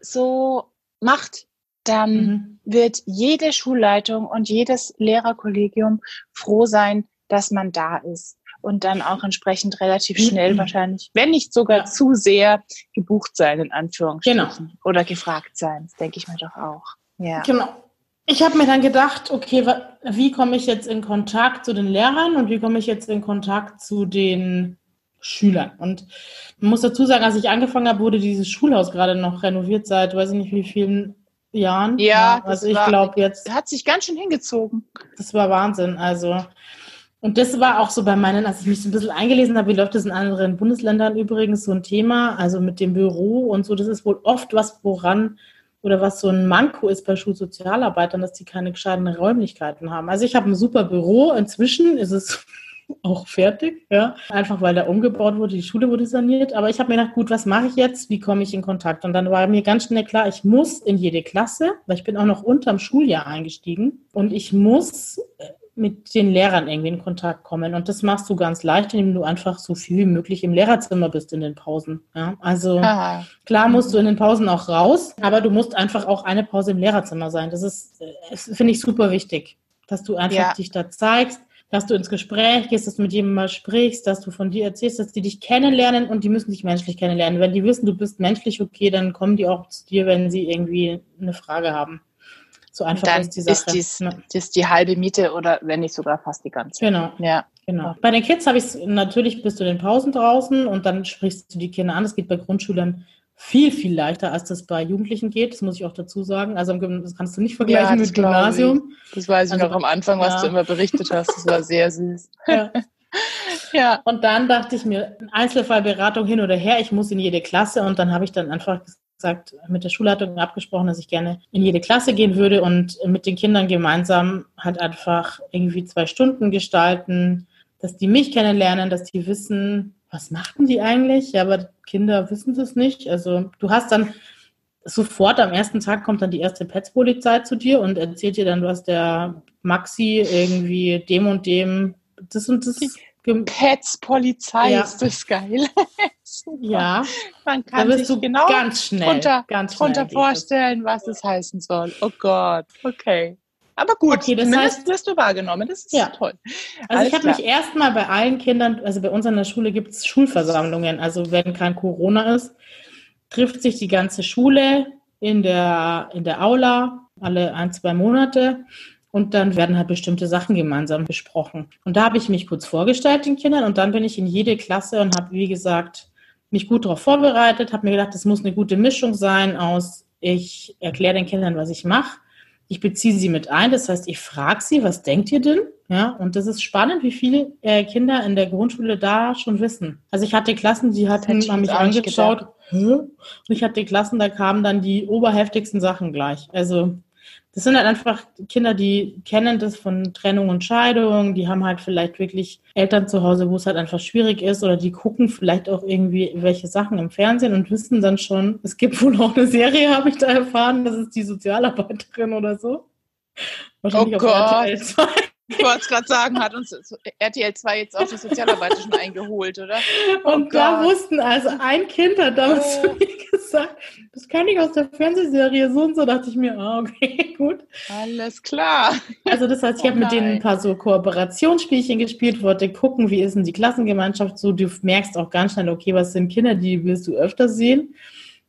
so macht, dann mhm. wird jede Schulleitung und jedes Lehrerkollegium froh sein, dass man da ist und dann auch entsprechend relativ mhm. schnell mhm. wahrscheinlich, wenn nicht sogar ja. zu sehr gebucht sein, in Anführungsstrichen. Genau. Oder gefragt sein, denke ich mir doch auch. Ja. Genau. Ich habe mir dann gedacht, okay, wie komme ich jetzt in Kontakt zu den Lehrern und wie komme ich jetzt in Kontakt zu den Schülern. Und man muss dazu sagen, als ich angefangen habe, wurde dieses Schulhaus gerade noch renoviert seit, weiß ich nicht wie vielen Jahren. Ja, ja also ich glaube jetzt. Hat sich ganz schön hingezogen. Das war Wahnsinn. Also und das war auch so bei meinen, als ich mich so ein bisschen eingelesen habe, wie läuft das in anderen Bundesländern übrigens so ein Thema, also mit dem Büro und so, das ist wohl oft was, woran oder was so ein Manko ist bei Schulsozialarbeitern, dass die keine gescheiten Räumlichkeiten haben. Also ich habe ein super Büro, inzwischen ist es auch fertig, ja. Einfach weil da umgebaut wurde, die Schule wurde saniert. Aber ich habe mir gedacht, gut, was mache ich jetzt? Wie komme ich in Kontakt? Und dann war mir ganz schnell klar, ich muss in jede Klasse, weil ich bin auch noch unterm Schuljahr eingestiegen und ich muss äh, mit den Lehrern irgendwie in Kontakt kommen. Und das machst du ganz leicht, indem du einfach so viel wie möglich im Lehrerzimmer bist in den Pausen. Ja, also Aha. klar musst du in den Pausen auch raus, aber du musst einfach auch eine Pause im Lehrerzimmer sein. Das ist, äh, finde ich, super wichtig, dass du einfach ja. dich da zeigst dass du ins Gespräch gehst, dass du mit jemandem mal sprichst, dass du von dir erzählst, dass die dich kennenlernen und die müssen dich menschlich kennenlernen. Wenn die wissen, du bist menschlich okay, dann kommen die auch zu dir, wenn sie irgendwie eine Frage haben. So einfach dann ist die Sache. Ist dies, ja. ist die halbe Miete oder wenn nicht sogar fast die ganze. Genau. Ja. Genau. Bei den Kids habe ich es, natürlich bist du in den Pausen draußen und dann sprichst du die Kinder an. Das geht bei Grundschülern viel, viel leichter, als das bei Jugendlichen geht. Das muss ich auch dazu sagen. Also das kannst du nicht vergleichen ja, mit Gymnasium. Das weiß ich also, noch am Anfang, was ja. du immer berichtet hast. Das war sehr süß. Ja. ja. Und dann dachte ich mir, Einzelfallberatung hin oder her, ich muss in jede Klasse. Und dann habe ich dann einfach gesagt, mit der Schulleitung abgesprochen, dass ich gerne in jede Klasse gehen würde und mit den Kindern gemeinsam halt einfach irgendwie zwei Stunden gestalten, dass die mich kennenlernen, dass die wissen, was machten die eigentlich? Ja, aber Kinder wissen das nicht. Also du hast dann sofort am ersten Tag kommt dann die erste Pets-Polizei zu dir und erzählt dir dann, du hast der Maxi irgendwie dem und dem das und das. Pets-Polizei ja. ist das geil. ja. Man kann sich genau ganz schnell, drunter, ganz schnell drunter vorstellen, was es heißen soll. Oh Gott, okay. Aber gut, okay, das heißt, wirst du wahrgenommen. Das ist ja. toll. Also Alles ich habe mich erstmal bei allen Kindern, also bei uns an der Schule gibt es Schulversammlungen. Also wenn kein Corona ist, trifft sich die ganze Schule in der, in der Aula alle ein, zwei Monate und dann werden halt bestimmte Sachen gemeinsam besprochen. Und da habe ich mich kurz vorgestellt den Kindern und dann bin ich in jede Klasse und habe, wie gesagt, mich gut darauf vorbereitet, habe mir gedacht, es muss eine gute Mischung sein aus, ich erkläre den Kindern, was ich mache ich beziehe sie mit ein. Das heißt, ich frage sie, was denkt ihr denn? Ja, und das ist spannend, wie viele äh, Kinder in der Grundschule da schon wissen. Also ich hatte Klassen, die hatten, haben mich angeschaut. Und ich hatte Klassen, da kamen dann die oberheftigsten Sachen gleich. Also das sind halt einfach Kinder, die kennen das von Trennung und Scheidung, die haben halt vielleicht wirklich Eltern zu Hause, wo es halt einfach schwierig ist oder die gucken vielleicht auch irgendwie welche Sachen im Fernsehen und wissen dann schon, es gibt wohl auch eine Serie, habe ich da erfahren, das ist die Sozialarbeiterin oder so. Wahrscheinlich oh Gott. Ich wollte es gerade sagen, hat uns RTL 2 jetzt auch die Sozialarbeiter schon eingeholt, oder? Oh und Gott. da wussten, also ein Kind hat damals oh. zu mir gesagt, das kenne ich aus der Fernsehserie so und so, dachte ich mir, ah, okay, gut. Alles klar. Also das heißt, ich oh habe mit denen ein paar so Kooperationsspielchen gespielt, wollte gucken, wie ist denn die Klassengemeinschaft so. Du merkst auch ganz schnell, okay, was sind Kinder, die willst du öfter sehen.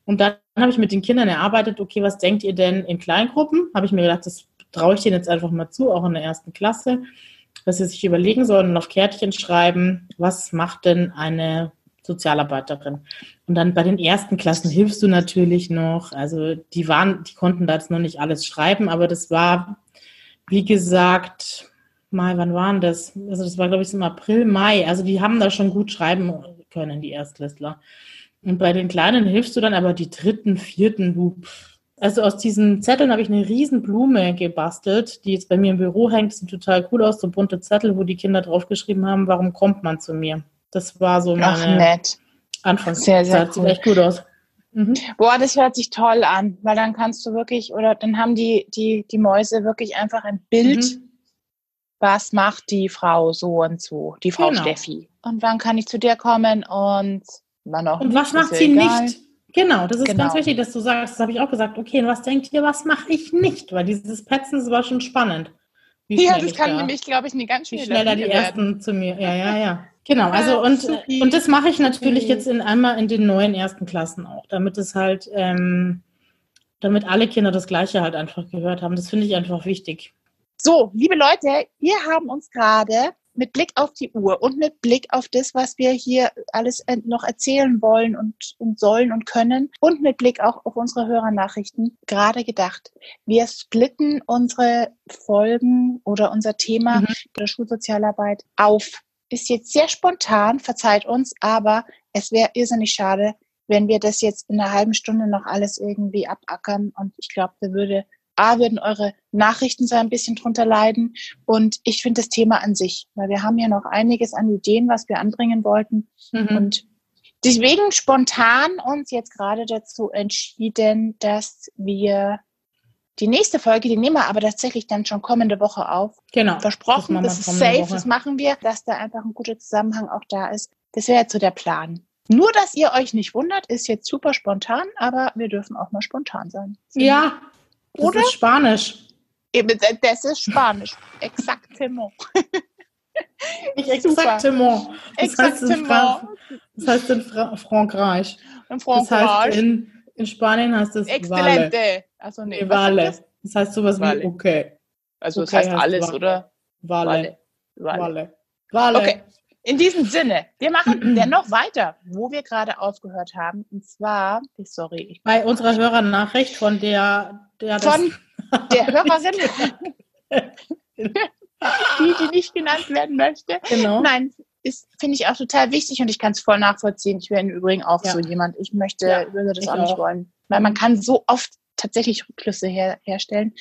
Und dann habe ich mit den Kindern erarbeitet, okay, was denkt ihr denn in Kleingruppen? Habe ich mir gedacht, das traue ich denen jetzt einfach mal zu, auch in der ersten Klasse, dass sie sich überlegen sollen und auf Kärtchen schreiben, was macht denn eine Sozialarbeiterin? Und dann bei den ersten Klassen hilfst du natürlich noch. Also die waren, die konnten da jetzt noch nicht alles schreiben, aber das war, wie gesagt, Mai, wann waren das? Also das war, glaube ich, im April, Mai. Also die haben da schon gut schreiben können, die Erstklässler. Und bei den Kleinen hilfst du dann aber die dritten, vierten, du, also aus diesen Zetteln habe ich eine riesen Blume gebastelt, die jetzt bei mir im Büro hängt. Sieht total cool aus, so bunte Zettel, wo die Kinder draufgeschrieben haben, warum kommt man zu mir? Das war so meine Ach, nett. Anfangszeit. Sehr, sehr cool. Sieht echt gut aus. Mhm. Boah, das hört sich toll an, weil dann kannst du wirklich, oder dann haben die, die, die Mäuse wirklich einfach ein Bild, mhm. was macht die Frau so und so, die Frau genau. Steffi. Und wann kann ich zu dir kommen und wann auch Und was macht sie egal. nicht? Genau, das ist genau. ganz wichtig, dass du sagst, das habe ich auch gesagt, okay, und was denkt ihr, was mache ich nicht? Weil dieses Petzen, das war schon spannend. ja, das kann da, nämlich, glaube ich, eine ganz schnelle schneller die ersten zu mir. Ja, ja, ja. Genau, also und, und das mache ich natürlich jetzt in einmal in den neuen ersten Klassen auch, damit es halt, ähm, damit alle Kinder das Gleiche halt einfach gehört haben. Das finde ich einfach wichtig. So, liebe Leute, wir haben uns gerade mit Blick auf die Uhr und mit Blick auf das, was wir hier alles noch erzählen wollen und, und sollen und können und mit Blick auch auf unsere Hörernachrichten gerade gedacht, wir splitten unsere Folgen oder unser Thema mhm. der Schulsozialarbeit auf. Ist jetzt sehr spontan, verzeiht uns, aber es wäre irrsinnig schade, wenn wir das jetzt in einer halben Stunde noch alles irgendwie abackern und ich glaube, da würde A, würden eure Nachrichten so ein bisschen drunter leiden. Und ich finde das Thema an sich, weil wir haben ja noch einiges an Ideen, was wir anbringen wollten. Mhm. Und deswegen spontan uns jetzt gerade dazu entschieden, dass wir die nächste Folge, die nehmen wir aber tatsächlich dann schon kommende Woche auf. Genau. Versprochen, das, das ist safe, Woche. das machen wir, dass da einfach ein guter Zusammenhang auch da ist. Das wäre jetzt so der Plan. Nur, dass ihr euch nicht wundert, ist jetzt super spontan, aber wir dürfen auch mal spontan sein. Ja, das Oder? ist Spanisch. Eben, das ist Spanisch. Exactement. Nicht exactement. Das exactement. Heißt das heißt in Fra Frankreich. In Frankreich. Das heißt in, in Spanien heißt es Excelente. Vale. Also nee, vale. Das heißt sowas vale. wie okay. Also okay das heißt alles, vale. oder? Vale. Vale. Vale. vale. Okay. In diesem Sinne, wir machen dennoch weiter, wo wir gerade aufgehört haben. Und zwar, sorry. Ich Bei unserer Hörernachricht von der, der von der Hörerin, die, die nicht genannt werden möchte. Genau. Nein, ist, finde ich auch total wichtig und ich kann es voll nachvollziehen. Ich wäre im Übrigen auch ja. so jemand. Ich möchte, ja, würde das auch nicht wollen. Weil man kann so oft tatsächlich Rückschlüsse her, herstellen.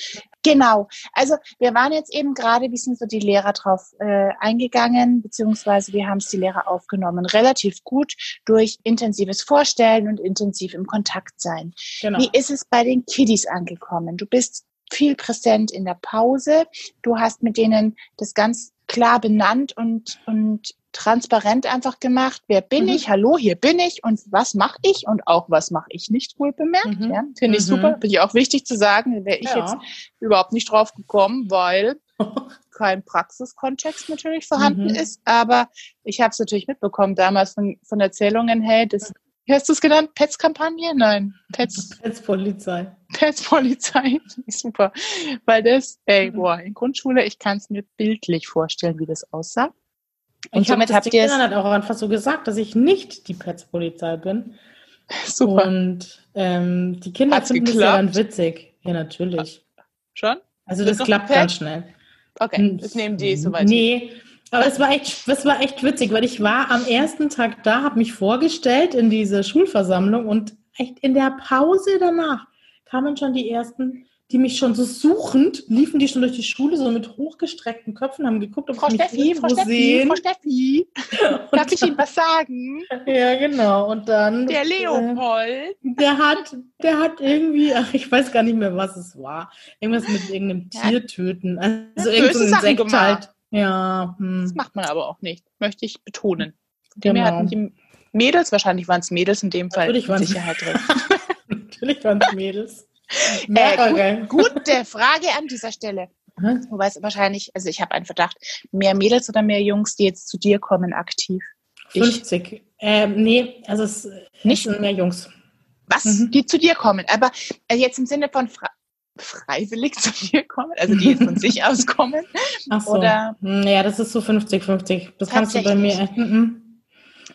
Genau. Also wir waren jetzt eben gerade, wie sind so die Lehrer drauf äh, eingegangen, beziehungsweise wir haben es die Lehrer aufgenommen. Relativ gut durch intensives Vorstellen und intensiv im Kontakt sein. Genau. Wie ist es bei den Kiddies angekommen? Du bist viel präsent in der Pause. Du hast mit denen das ganz klar benannt und, und transparent einfach gemacht. Wer bin mhm. ich? Hallo, hier bin ich und was mache ich und auch was mache ich nicht wohl bemerkt. Mhm. Ja, Finde ich mhm. super. Finde ich auch wichtig zu sagen. Wäre ich ja. jetzt überhaupt nicht drauf gekommen, weil kein Praxiskontext natürlich vorhanden mhm. ist. Aber ich habe es natürlich mitbekommen damals von, von Erzählungen, hey, das wie hast du es genannt? Pets-Kampagne? Nein. Pets. Pets-Polizei. Pets-Polizei. Super. Weil das, ey, mhm. boah, in Grundschule, ich kann es mir bildlich vorstellen, wie das aussah. Und ich somit habt ihr es. hat auch einfach so gesagt, dass ich nicht die Pets-Polizei bin. Super. Und ähm, die Kinder Hat's finden geklappt? das ja witzig. Ja, natürlich. Schon? Also das klappt ganz schnell. Okay, das nehmen die soweit. Nee, aber es war echt, es war echt witzig, weil ich war am ersten Tag da, habe mich vorgestellt in diese Schulversammlung und echt in der Pause danach kamen schon die ersten die mich schon so suchend, liefen die schon durch die Schule so mit hochgestreckten Köpfen, haben geguckt, ob Frau sie mich Steffi, Frau irgendwo Steffi, sehen. Frau Steffi, darf ich Ihnen was sagen? Ja, genau. Und dann. Der äh, Leopold. Der hat, der hat irgendwie, ach, ich weiß gar nicht mehr, was es war. Irgendwas mit irgendeinem Ja. Tier töten. Also Ja, irgend so böse ein Sachen Insekt gemacht. halt. Ja, Das hm. macht man aber auch nicht, möchte ich betonen. Von dem Genau. hatten die Mädels, wahrscheinlich waren es Mädels in dem Fall, Natürlich mit waren's- Sicherheit drin. Natürlich waren es Mädels. Äh, Mehrere. Gute Frage an dieser Stelle. Hä? Wobei es wahrscheinlich, also ich habe einen Verdacht, mehr Mädels oder mehr Jungs, die jetzt zu dir kommen aktiv. Ich. 50. Ähm, nee, also es Nicht? mehr Jungs. Was? Mhm. Die zu dir kommen. Aber äh, jetzt im Sinne von fre freiwillig zu dir kommen, also die jetzt von sich aus kommen. Ach so. Oder- Ja, das ist so 50-50. Das kannst du bei mir. Mhm.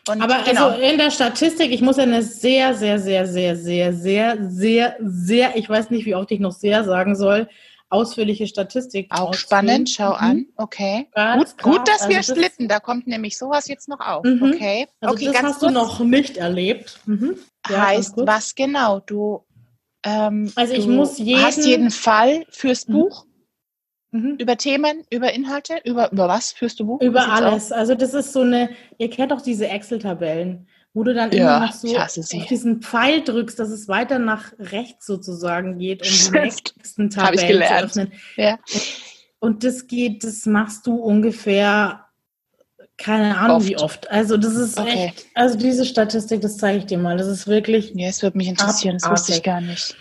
Und Aber genau. also in der Statistik, ich muss ja eine sehr, sehr, sehr, sehr, sehr, sehr, sehr, sehr, ich weiß nicht, wie oft ich noch sehr sagen soll, ausführliche Statistik. auch ausfüllen. spannend, schau Mhm. an. Okay. Ganz Gut, gut, dass wir Also das- splitten. Da kommt nämlich sowas jetzt noch auf. Mhm. Okay. Also okay, das ganz hast kurz. du noch nicht erlebt. Mhm. Ja, heißt was genau? Du, ähm, Also ich du muss jeden- hast jeden Fall fürs Mhm. Buch Mhm. Über Themen, über Inhalte, über, über was führst du Buch? Über alles. Also das ist so eine, ihr kennt doch diese Excel-Tabellen, wo du dann Ja, immer noch so auf diesen Pfeil drückst, dass es weiter nach rechts sozusagen geht, um die nächsten Tabellen zu öffnen. Ja. Und das geht, das machst du ungefähr, keine Ahnung Oft. wie oft. Also das ist Okay. echt, also diese Statistik, das zeige ich dir mal. Das ist wirklich, Ja, es würde mich interessieren, das wusste ich gar nicht.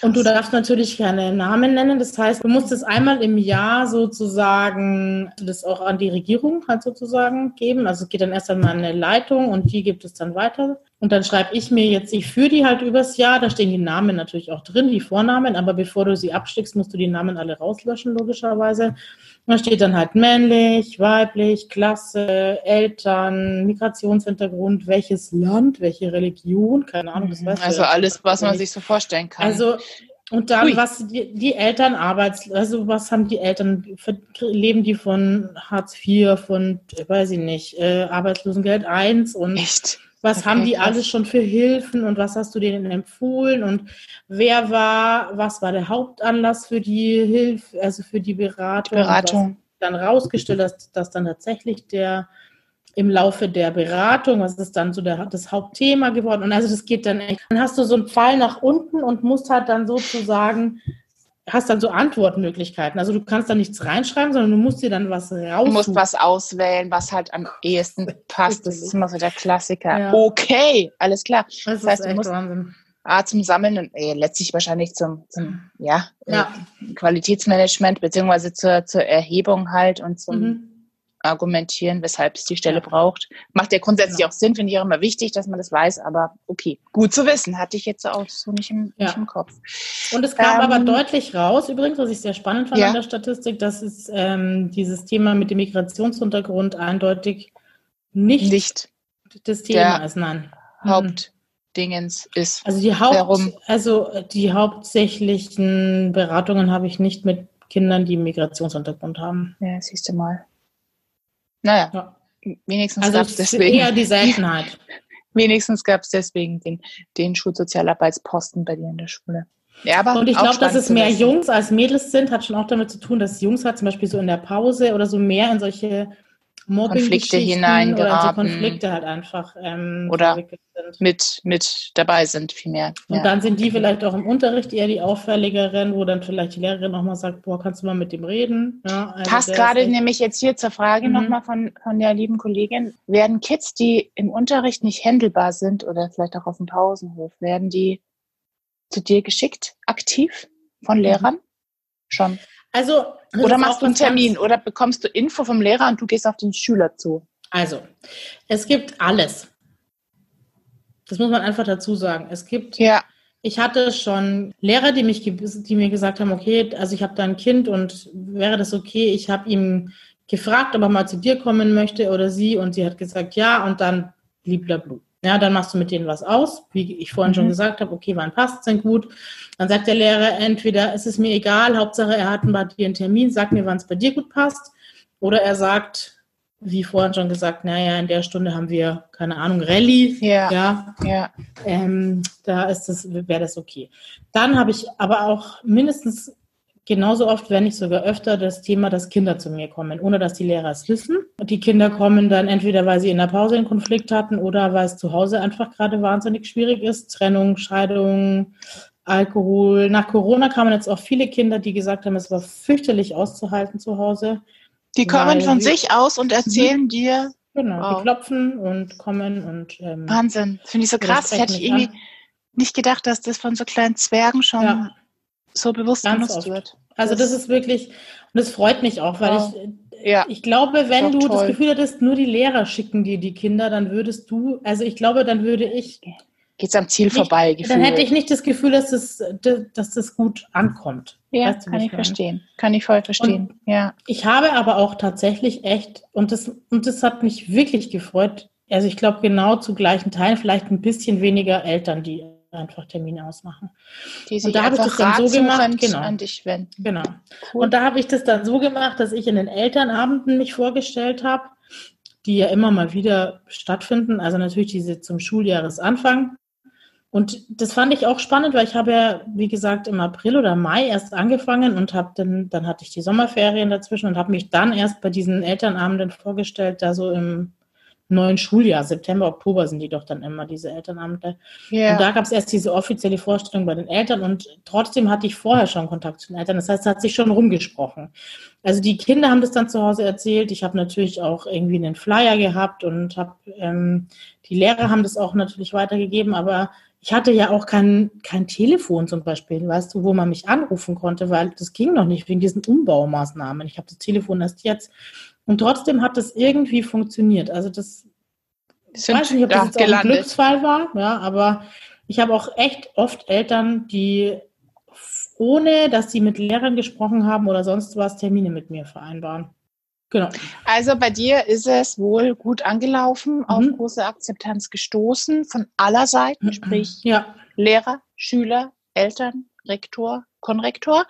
Und du darfst natürlich keine Namen nennen. Das heißt, du musst es einmal im Jahr sozusagen das auch an die Regierung halt sozusagen geben. Also es geht dann erst einmal an eine Leitung und die gibt es dann weiter. Und dann schreibe ich mir jetzt, ich führe die halt übers Jahr. Da stehen die Namen natürlich auch drin, die Vornamen. Aber bevor du sie abschickst, musst du die Namen alle rauslöschen, logischerweise. Da steht dann halt männlich, weiblich, Klasse, Eltern, Migrationshintergrund, welches Land, welche Religion, keine Ahnung, das weißt du Also alles, was man sich so vorstellen kann. Also, und dann, Ui. was die, die Eltern arbeits, also was haben die Eltern, leben die von Hartz IV, von, weiß ich nicht, äh, Arbeitslosengeld 1 und echt. Was Okay, haben die krass. alles schon für Hilfen und was hast du denen empfohlen und wer war, was war der Hauptanlass für die Hilfe, also für die Beratung? Beratung. dann rausgestellt, dass, dass dann tatsächlich der im Laufe der Beratung, was ist dann so der, das Hauptthema geworden? Und also das geht dann echt. Dann hast du so einen Pfeil nach unten und musst halt dann sozusagen, hast dann so Antwortmöglichkeiten. Also du kannst da nichts reinschreiben, sondern du musst dir dann was raussuchen. Du musst was auswählen, was halt am ehesten passt. Das ist immer so der Klassiker. Ja. Okay, alles klar. das, das ist heißt, du musst- Wahnsinn. Ah, zum Sammeln und äh, letztlich wahrscheinlich zum, zum ja, Ja. äh, Qualitätsmanagement beziehungsweise zur, zur Erhebung halt und zum Mhm. Argumentieren, weshalb es die Stelle Ja. braucht. Macht ja grundsätzlich Genau. auch Sinn, finde ich auch immer wichtig, dass man das weiß, aber okay, gut zu wissen, hatte ich jetzt auch so nicht im, Ja. nicht im Kopf. Und es kam Ähm, aber deutlich raus, übrigens, was ich sehr spannend fand Ja. an der Statistik, dass es ähm, dieses Thema mit dem Migrationshintergrund eindeutig nicht, Nicht das Thema ist, nein. Mhm. Hauptdingens ist. Also die Haupt, Warum? also die hauptsächlichen Beratungen habe ich nicht mit Kindern, die einen Migrationshintergrund haben. Ja, siehst du mal. Naja, Ja. wenigstens Also gab es deswegen, eher die Seltenheit. wenigstens gab es deswegen den, den Schulsozialarbeitsposten bei dir in der Schule. Ja, aber Und ich glaube, dass es mehr. Jungs als Mädels sind, hat schon auch damit zu tun, dass Jungs halt zum Beispiel so in der Pause oder so mehr in solche Konflikte oder hineingeraten. Konflikte halt einfach ähm, Oder mit, mit dabei sind, vielmehr. Und Ja. dann sind die vielleicht auch im Unterricht eher die auffälligeren, wo dann vielleicht die Lehrerin auch mal sagt, boah, kannst du mal mit dem reden? Ja, also Passt gerade nämlich jetzt hier zur Frage Mhm. nochmal von, von der lieben Kollegin. Werden Kids, die im Unterricht nicht händelbar sind oder vielleicht auch auf dem Pausenhof, werden die zu dir geschickt, aktiv von Lehrern? Schon. Also, das Oder machst du einen Termin oder bekommst du Info vom Lehrer und du gehst auf den Schüler zu? Also, es gibt alles. Das muss man einfach dazu sagen. Es gibt Ja. Ich hatte schon Lehrer, die, mich, die mir gesagt haben, okay, also ich habe da ein Kind und wäre das okay? Ich habe ihm gefragt, ob er mal zu dir kommen möchte oder sie und sie hat gesagt, ja und dann bliblablu. Ja, dann machst du mit denen was aus, wie ich vorhin schon Mhm. gesagt habe, okay, wann passt es denn gut? Dann sagt der Lehrer entweder, es ist mir egal, Hauptsache er hat bei dir einen Termin, sag mir, wann es bei dir gut passt. Oder er sagt, wie vorhin schon gesagt, naja, in der Stunde haben wir, keine Ahnung, Rallye. Ja. ja Ja. ähm, da ist das, wäre das okay. Dann habe ich aber auch mindestens genauso oft, wenn nicht sogar öfter, das Thema, dass Kinder zu mir kommen, ohne dass die Lehrer es wissen. Die Kinder kommen dann entweder, weil sie in der Pause einen Konflikt hatten oder weil es zu Hause einfach gerade wahnsinnig schwierig ist. Trennung, Scheidung, Alkohol. Nach Corona kamen jetzt auch viele Kinder, die gesagt haben, es war fürchterlich auszuhalten zu Hause. Die kommen von sich aus und erzählen mhm. dir. Genau, wow. die klopfen und kommen und. Ähm, Wahnsinn, finde ich so krass. Hätte ich irgendwie an. nicht gedacht, dass das von so kleinen Zwergen schon ja. So bewusst Ganz benutzt oft. wird. Also das, das, ist wirklich, und das freut mich auch, weil wow. ich, ja. ich glaube, wenn du toll. das Gefühl hättest, nur die Lehrer schicken dir die Kinder, dann würdest du, also ich glaube, dann würde ich geht es am Ziel nicht, vorbei. Gefühl. Dann hätte ich nicht das Gefühl, dass das, dass das gut ankommt. Ja, weißt du, kann ich meine? verstehen. Kann ich voll verstehen. Und ja. Ich habe aber auch tatsächlich echt, und das, und das hat mich wirklich gefreut, also ich glaube genau zu gleichen Teilen, vielleicht ein bisschen weniger Eltern, die einfach Termine ausmachen. Die sich und da habe ich das dann so gemacht, genau. an dich wenden. Genau. Cool. Und da habe ich das dann so gemacht, dass ich in den Elternabenden mich vorgestellt habe, die ja immer mal wieder stattfinden. Also natürlich diese zum Schuljahresanfang. Und das fand ich auch spannend, weil ich habe ja, wie gesagt, im April oder Mai erst angefangen und habe dann, dann hatte ich die Sommerferien dazwischen und habe mich dann erst bei diesen Elternabenden vorgestellt, da so im neuen Schuljahr, September, Oktober sind die doch dann immer, diese Elternabende. Yeah. Und da gab es erst diese offizielle Vorstellung bei den Eltern und trotzdem hatte ich vorher schon Kontakt zu den Eltern. Das heißt, es hat sich schon rumgesprochen. Also die Kinder haben das dann zu Hause erzählt. Ich habe natürlich auch irgendwie einen Flyer gehabt und habe, ähm, die Lehrer haben das auch natürlich weitergegeben, aber ich hatte ja auch kein, kein Telefon zum Beispiel, weißt du, wo man mich anrufen konnte, weil das ging noch nicht wegen diesen Umbaumaßnahmen. Ich habe das Telefon erst jetzt. Und trotzdem hat das irgendwie funktioniert. Also das, ich weiß nicht, ob das jetzt auch ein Glücksfall war, ja, aber ich habe auch echt oft Eltern, die ohne, dass sie mit Lehrern gesprochen haben oder sonst was, Termine mit mir vereinbaren. Genau. Also bei dir ist es wohl gut angelaufen, mhm. auf große Akzeptanz gestoßen von aller Seiten, mhm. sprich ja. Lehrer, Schüler, Eltern, Rektor, Konrektor.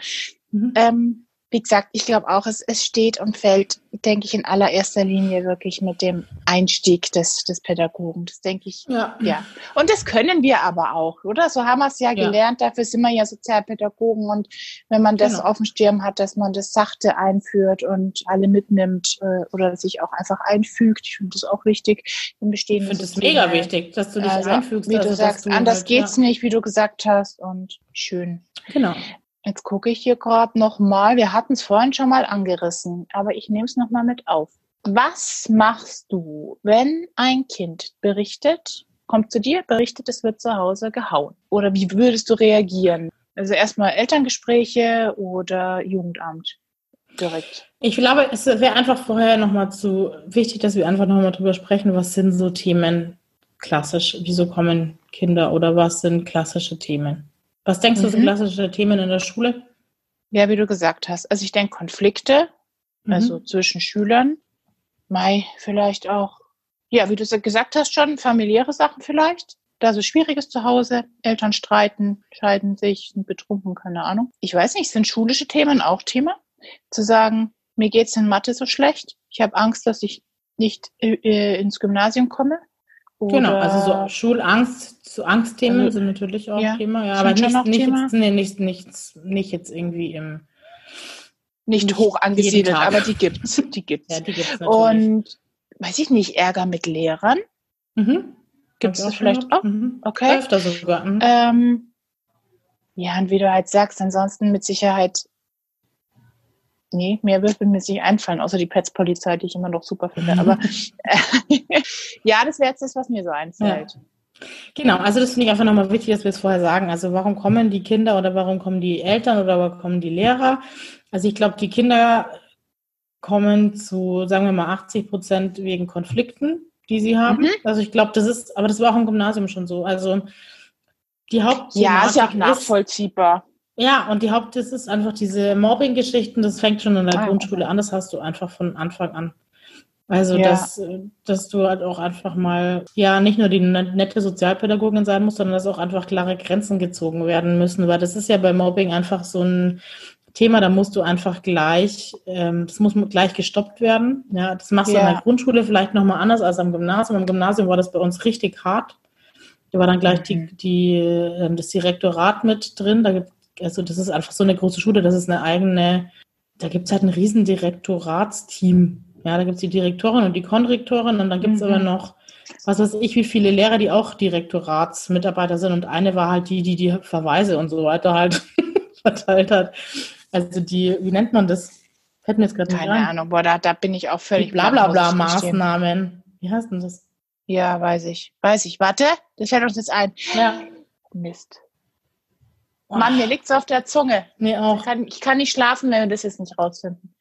Mhm. Ähm, wie gesagt, ich glaube auch, es, es steht und fällt, denke ich, in allererster Linie wirklich mit dem Einstieg des, des Pädagogen. Das denke ich, ja. ja. Und das können wir aber auch, oder? So haben wir es ja, ja, gelernt, dafür sind wir ja Sozialpädagogen und wenn man das genau. auf dem Stirn hat, dass man das sachte einführt und alle mitnimmt äh, oder sich auch einfach einfügt. Ich finde das auch wichtig im Bestehen. Ich finde das mega wichtig, dass du dich also, einfügst. Wie also, du sagst, anders halt, geht's ja. nicht, wie du gesagt hast und schön. Genau. Jetzt gucke ich hier gerade nochmal. Wir hatten es vorhin schon mal angerissen, aber ich nehme es nochmal mit auf. Was machst du, wenn ein Kind berichtet, kommt zu dir, berichtet, es wird zu Hause gehauen? Oder wie würdest du reagieren? Also erstmal Elterngespräche oder Jugendamt direkt? Ich glaube, es wäre einfach vorher nochmal zu wichtig, dass wir einfach nochmal drüber sprechen, was sind so Themen klassisch, wieso kommen Kinder oder was sind klassische Themen? Was denkst du, mhm. sind klassische Themen in der Schule? Ja, wie du gesagt hast. Also ich denke Konflikte, mhm. also zwischen Schülern. Mai vielleicht auch, ja, wie du gesagt hast schon, familiäre Sachen vielleicht. Da so schwieriges zu Hause, Eltern streiten, scheiden sich, sind betrunken, keine Ahnung. Ich weiß nicht, sind schulische Themen auch Thema? Zu sagen, mir geht's in Mathe so schlecht, ich habe Angst, dass ich nicht äh, ins Gymnasium komme. Genau, also so Schulangst, so Angstthemen also, sind natürlich auch ja, Thema, ja, aber nicht, nicht, Thema? Jetzt, nee, nicht, nicht, nicht jetzt irgendwie im nicht, nicht hoch angesiedelt, aber die gibt's, die gibt's. ja, die gibt's natürlich. Und weiß ich nicht, Ärger mit Lehrern? Mhm. Gibt es vielleicht auch? Mhm. Okay. Öfter sogar. Mhm. Ähm, ja, und wie du halt sagst, ansonsten mit Sicherheit Nee, mehr wird mir nicht einfallen, außer die Pets-Polizei, die ich immer noch super finde. Aber äh, ja, das wäre jetzt das, was mir so einfällt. Ja. Genau, also das finde ich einfach nochmal wichtig, dass wir es vorher sagen. Also warum kommen die Kinder oder warum kommen die Eltern oder warum kommen die Lehrer? Also ich glaube, die Kinder kommen zu, sagen wir mal, 80 Prozent wegen Konflikten, die sie haben. Mhm. Also ich glaube, das ist, aber das war auch im Gymnasium schon so. Also die Haupt Ja, ist ja auch nachvollziehbar. Ja, und die Haupt, das ist einfach diese Mobbing-Geschichten, das fängt schon in der ah, Grundschule an, das hast du einfach von Anfang an. Also, ja. dass, dass du halt auch einfach mal, ja, nicht nur die ne-, nette Sozialpädagogin sein musst, sondern dass auch einfach klare Grenzen gezogen werden müssen, weil das ist ja bei Mobbing einfach so ein Thema, da musst du einfach gleich, ähm, das muss gleich gestoppt werden. Ja, das machst ja. du in der Grundschule vielleicht nochmal anders als am Gymnasium. Am Gymnasium war das bei uns richtig hart. Da war dann gleich die, mhm. die, ähm, das Direktorat mit drin. Da gibt also das ist einfach so eine große Schule, das ist eine eigene, da gibt es halt ein riesen Direktoratsteam. Ja, da gibt es die Direktorin und die Konrektorin und dann gibt es mhm. aber noch, was weiß ich, wie viele Lehrer, die auch Direktoratsmitarbeiter sind und eine war halt die, die die Verweise und so weiter halt verteilt hat. Also die, wie nennt man das? Fällt mir jetzt gerade Keine rein. Ahnung, boah, da, da bin ich auch völlig. Blablabla-Maßnahmen. Wie heißt denn das? Ja, weiß ich. Weiß ich. Warte, das fällt uns jetzt ein. Ja. Mist. Mann, mir liegt's auf der Zunge. Mir auch. Ich kann, ich kann nicht schlafen, wenn wir das jetzt nicht rausfinden.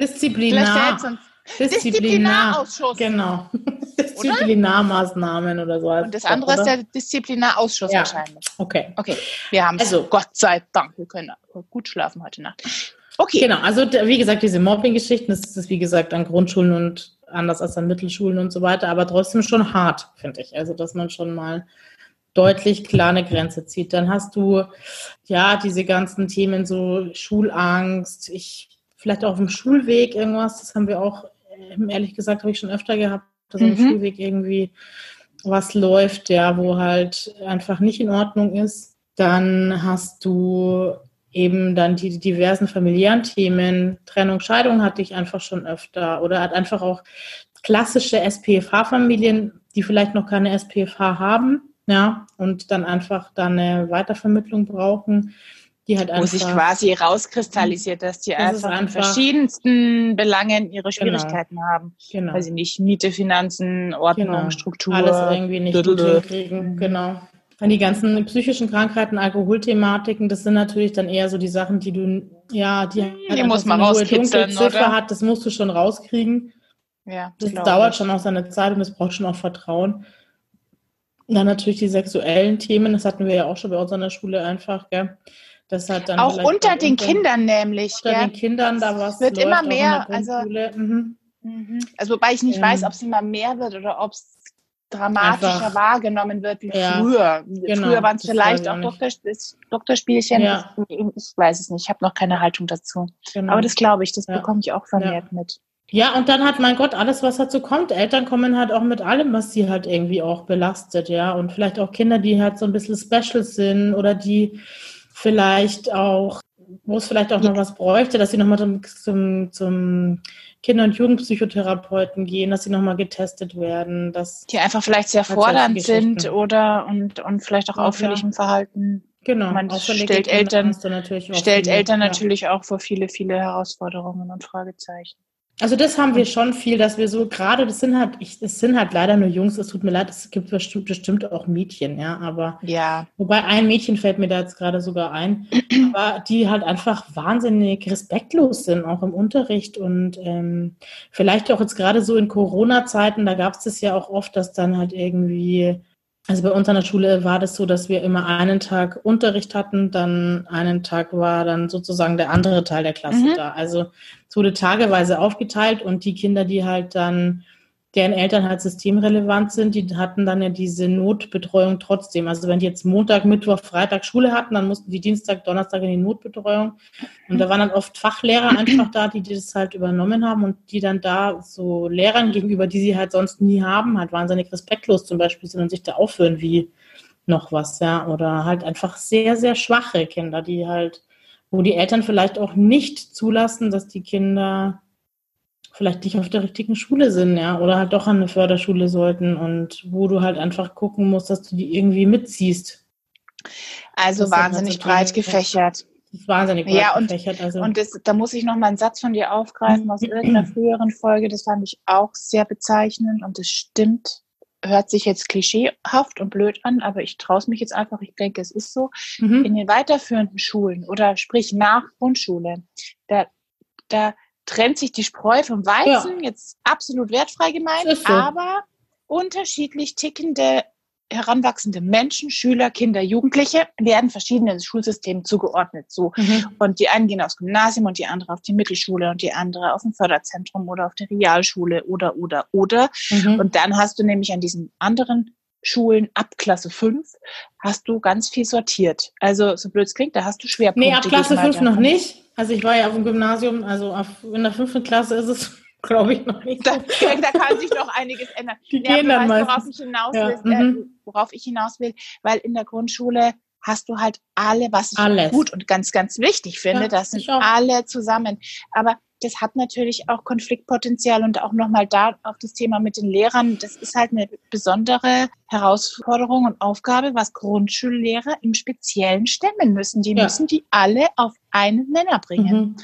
Disziplinar. Disziplinarausschuss. Genau. Disziplinarmaßnahmen oder so. Und das andere oder? ist der Disziplinarausschuss ja. wahrscheinlich. Okay. Okay. Wir haben also Gott sei Dank. Wir können gut schlafen heute Nacht. Okay. Genau. Also wie gesagt, diese Mobbing-Geschichten, das ist wie gesagt an Grundschulen und anders als an Mittelschulen und so weiter, aber trotzdem schon hart, finde ich. Also dass man schon mal deutlich klar eine Grenze zieht. Dann hast du ja diese ganzen Themen so Schulangst, ich vielleicht auch auf dem Schulweg irgendwas, das haben wir auch ähm, ehrlich gesagt habe ich schon öfter gehabt, dass mhm. auf dem. Schulweg irgendwie was läuft, ja, wo halt einfach nicht in Ordnung ist. Dann hast du eben dann die diversen familiären Themen, Trennung, Scheidung hatte ich einfach schon öfter oder hat einfach auch klassische SPFH-Familien, die vielleicht noch keine SPFH haben, ja, und dann einfach dann eine Weitervermittlung brauchen, die halt einfach. Wo sich quasi rauskristallisiert, dass die das einfach, in verschiedensten Belangen ihre genau. Schwierigkeiten genau. haben. Genau. Weil sie nicht Miete, Finanzen, Ordnung, genau. Struktur. Alles irgendwie nicht gut hinkriegen, genau. Dann die ganzen psychischen Krankheiten, Alkoholthematiken, das sind natürlich dann eher so die Sachen, die du, ja, die, die halt muss man rauskitzeln, Ziffer hat, das musst du schon rauskriegen. Ja, das dauert ich. schon auch seine Zeit und es braucht schon auch Vertrauen. Dann natürlich die sexuellen Themen, das hatten wir ja auch schon bei uns an der Schule einfach, gell? Das hat dann auch unter den Kindern nämlich. Unter gell? den Kindern da was. Wird immer mehr. Also, mhm. Mhm. also wobei ich nicht ähm, weiß, ob es immer mehr wird oder ob es dramatischer Einfach, wahrgenommen wird wie ja, früher. Genau, früher waren es vielleicht auch Doktor, Doktorspielchen. Ja. Ich, ich, weiß es nicht, ich habe noch keine Haltung dazu. Genau. Aber das glaube ich, das ja. bekomme ich auch vermehrt mit. Ja, und dann hat mein Gott alles, was dazu kommt. Eltern kommen halt auch mit allem, was sie halt irgendwie auch belastet, ja. Und vielleicht auch Kinder, die halt so ein bisschen special sind oder die vielleicht auch, wo es vielleicht auch noch was bräuchte, dass sie nochmal zum, zum, zum Kinder- und Jugendpsychotherapeuten gehen, dass sie nochmal getestet werden. Dass die einfach vielleicht sehr fordernd sind oder und, und vielleicht auch ja, auffällig im Verhalten. Genau, Man stellt Eltern, stellt Eltern natürlich auch vor viele, viele Herausforderungen und Fragezeichen. Also das haben wir schon viel, dass wir so gerade, das sind halt, ich, es sind halt leider nur Jungs, es tut mir leid, es gibt bestimmt, bestimmt auch Mädchen, ja, aber ja. wobei ein Mädchen fällt mir da jetzt gerade sogar ein, aber die halt einfach wahnsinnig respektlos sind, auch im Unterricht und ähm, vielleicht auch jetzt gerade so in Corona-Zeiten, da gab es das ja auch oft, dass dann halt irgendwie also bei uns an der Schule war das so, dass wir immer einen Tag Unterricht hatten, dann einen Tag war dann sozusagen der andere Teil der Klasse mhm. da. Also es wurde tageweise aufgeteilt und die Kinder, die halt dann deren Eltern halt systemrelevant sind, die hatten dann ja diese Notbetreuung trotzdem. Also wenn die jetzt Montag, Mittwoch, Freitag Schule hatten, dann mussten die Dienstag, Donnerstag in die Notbetreuung. Und da waren dann oft Fachlehrer einfach da, die das halt übernommen haben und die dann da so Lehrern gegenüber, die sie halt sonst nie haben, halt wahnsinnig respektlos zum Beispiel sind und sich da aufhören wie noch was, ja. Oder halt einfach sehr, sehr schwache Kinder, die halt, wo die Eltern vielleicht auch nicht zulassen, dass die Kinder vielleicht nicht auf der richtigen Schule sind, ja, oder halt doch an eine Förderschule sollten und wo du halt einfach gucken musst, dass du die irgendwie mitziehst. Also das wahnsinnig breit gefächert. Das ist wahnsinnig breit ja, und, gefächert. Also. Und das, da muss ich noch mal einen Satz von dir aufgreifen aus irgendeiner früheren Folge. Das fand ich auch sehr bezeichnend und es stimmt. Hört sich jetzt klischeehaft und blöd an, aber ich traue es mich jetzt einfach. Ich denke, es ist so. Mhm. In den weiterführenden Schulen oder sprich nach Grundschule, da, da trennt sich die Spreu vom Weizen, ja. jetzt absolut wertfrei gemeint, so. aber unterschiedlich tickende heranwachsende Menschen, Schüler, Kinder, Jugendliche werden verschiedenen Schulsystemen zugeordnet. So. Mhm. Und die einen gehen aufs Gymnasium und die andere auf die Mittelschule und die andere auf ein Förderzentrum oder auf die Realschule oder, oder, oder. Mhm. Und dann hast du nämlich an diesen anderen Schulen ab Klasse 5 hast du ganz viel sortiert. Also, so blöd es klingt, da hast du Schwerpunkte. Nee, ab Klasse 5 noch nicht. Also ich war ja auf dem Gymnasium, also auf, in der fünften Klasse ist es, glaube ich, noch nicht. Da, da, kann sich noch einiges ändern. Die ja, gehen dann weißt, worauf ich hinaus will, ja. äh, mhm. worauf ich hinaus will, weil in der Grundschule hast du halt alle, was ich Alles. gut und ganz, ganz wichtig finde, Ja, das sind alle zusammen. Aber das hat natürlich auch Konfliktpotenzial und auch nochmal da auf das Thema mit den Lehrern. Das ist halt eine besondere Herausforderung und Aufgabe, was Grundschullehrer im Speziellen stemmen müssen. Die Ja. müssen die alle auf einen Nenner bringen. Mhm.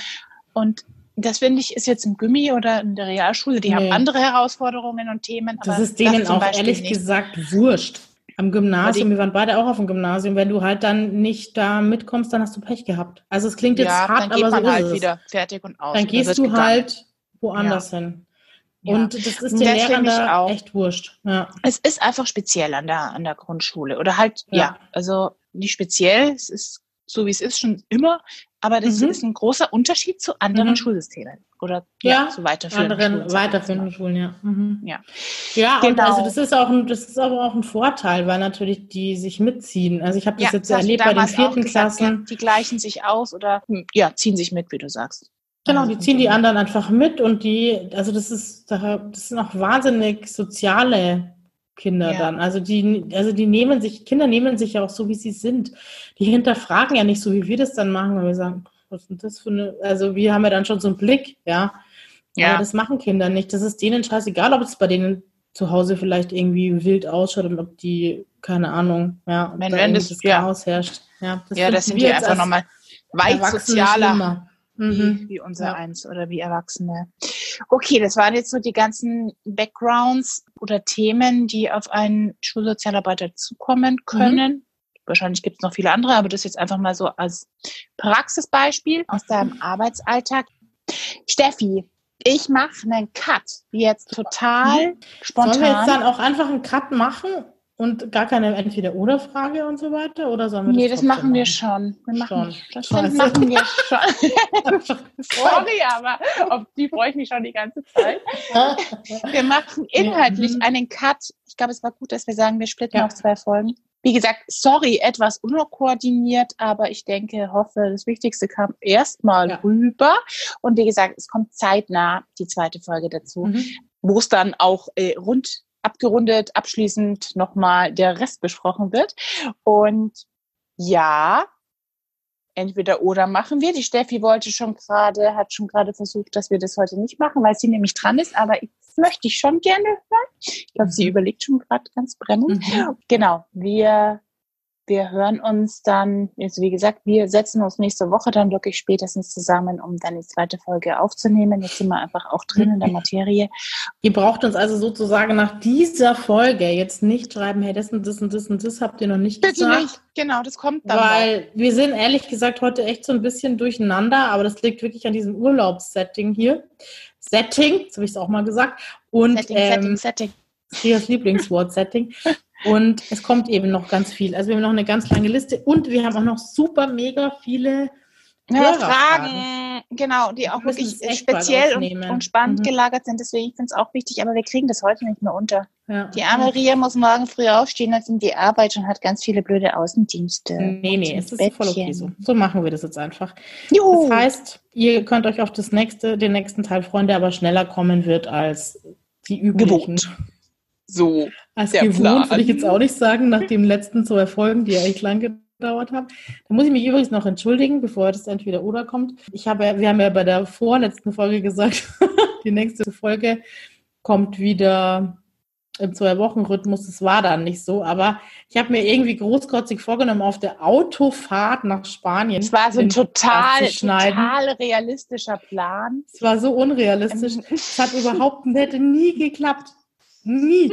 Und das finde ich ist jetzt im Gummi oder in der Realschule, die haben Nee. andere Herausforderungen und Themen. Das ist denen zum auch ehrlich nicht. gesagt wurscht. Am Gymnasium, wir waren beide auch auf dem Gymnasium, wenn du halt dann nicht da mitkommst, dann hast du Pech gehabt. Also es klingt jetzt ja, hart, aber so ist halt es. wieder fertig und aus. Dann gehst du gegangen. halt woanders hin. Ja. Und das ist den Lehrern da echt wurscht. Ja. Es ist einfach speziell an der, an der Grundschule. Oder halt, ja. Ja. also nicht speziell, es ist so wie es ist schon immer, aber das Mhm. ist ein großer Unterschied zu anderen Mhm. Schulsystemen. Oder Ja, zu weiterführenden Anderen Schulen, ich weiterführenden jetzt Schulen, ja. Mhm. Ja. Ja, und Genau. also das ist auch ein, das ist aber auch ein Vorteil, weil natürlich die sich mitziehen. Also ich habe das jetzt das hast du erlebt bei den auch vierten gesagt, Klassen. ja, Die gleichen sich aus oder hm, ja, ziehen sich mit, wie du sagst. Genau, Also die ziehen die anderen einfach mit und die, also das ist, das sind auch wahnsinnig soziale Kinder Ja. dann. Also die, also die nehmen sich, Kinder nehmen sich ja auch so, wie sie sind. Die hinterfragen ja nicht so, wie wir das dann machen, weil wir sagen, was ist denn das für eine, also wir haben ja dann schon so einen Blick, ja. Ja. Aber das machen Kinder nicht. Das ist denen scheißegal, ob es bei denen zu Hause vielleicht irgendwie wild ausschaut und ob die, keine Ahnung, ja, Wenn- da wenn das- das ja. Chaos herrscht. Ja, das, ja, das sind wir die einfach nochmal weit sozialer. Mhm. wie, unser Ja. eins oder wie Erwachsene. Okay, das waren jetzt so die ganzen Backgrounds oder Themen, die auf einen Schulsozialarbeiter zukommen können. Wahrscheinlich gibt es noch viele andere, aber das jetzt einfach mal so als Praxisbeispiel aus deinem Arbeitsalltag. Steffi, ich mache einen Cut, jetzt total Sollen wir jetzt spontan. dann auch einfach einen Cut machen und gar keine Entweder-Oder-Frage und so weiter? Oder sollen wir Nee, das trotzdem machen wir schon. Wir machen Schon. das Scheiße. machen wir schon. Sorry, aber auf die freue ich mich schon die ganze Zeit. Wir machen inhaltlich einen Cut. Ich glaube, es war gut, dass wir sagen, wir splitten Ja. auf zwei Folgen. Wie gesagt, sorry, etwas unkoordiniert, aber ich denke, hoffe, das Wichtigste kam erstmal Ja. rüber. Und wie gesagt, es kommt zeitnah die zweite Folge dazu, Mhm. wo es dann auch äh, rund abgerundet, abschließend nochmal der Rest besprochen wird. Und ja, entweder oder machen wir. Die Steffi wollte schon gerade, hat schon gerade versucht, dass wir das heute nicht machen, weil sie nämlich dran ist, aber ich möchte ich schon gerne hören. Ich glaube, sie Mhm. überlegt schon gerade ganz brennend. Mhm. Genau, wir, wir hören uns dann, also wie gesagt, wir setzen uns nächste Woche dann wirklich spätestens zusammen, um dann die zweite Folge aufzunehmen. Jetzt sind wir einfach auch drin in der Materie. Ihr braucht uns also sozusagen nach dieser Folge jetzt nicht schreiben, hey, das und das und das und das habt ihr noch nicht Bitte gesagt. nicht. Genau, das kommt dann. noch. Weil wir sind ehrlich gesagt heute echt so ein bisschen durcheinander, aber das liegt wirklich an diesem Urlaubssetting hier. Setting, so habe ich es auch mal gesagt. Und Setting, ähm, Setting, Setting. Trias Lieblingswort Setting. Und es kommt eben noch ganz viel. Also wir haben noch eine ganz lange Liste und wir haben auch noch super mega viele Ja. Fragen, genau, die auch Wir wirklich speziell und, und spannend Mhm. gelagert sind. Deswegen finde ich es auch wichtig, aber wir kriegen das heute nicht mehr unter. Ja. Die arme Ria muss morgen früh aufstehen, dann in die Arbeit und hat ganz viele blöde Außendienste. Nee, nee, es ist voll okay so. So machen wir das jetzt einfach. Juhu. Das heißt, ihr könnt euch auf das nächste, den nächsten Teil freuen, der aber schneller kommen wird als die üblichen. Gewohnt. so. Als Der gewohnt Plan. würde ich jetzt auch nicht sagen, nach den letzten zwei Folgen, die ja echt lang gedauert haben. Da muss ich mich übrigens noch entschuldigen, bevor das entweder oder kommt. Ich habe, wir haben ja bei der vorletzten Folge gesagt, die nächste Folge kommt wieder im Zwei-Wochen-Rhythmus. Das war dann nicht so, aber ich habe mir irgendwie großkotzig vorgenommen, auf der Autofahrt nach Spanien. Es war so ein total, total realistischer Plan. Es war so unrealistisch. Es hat überhaupt hätte nie geklappt. Nie.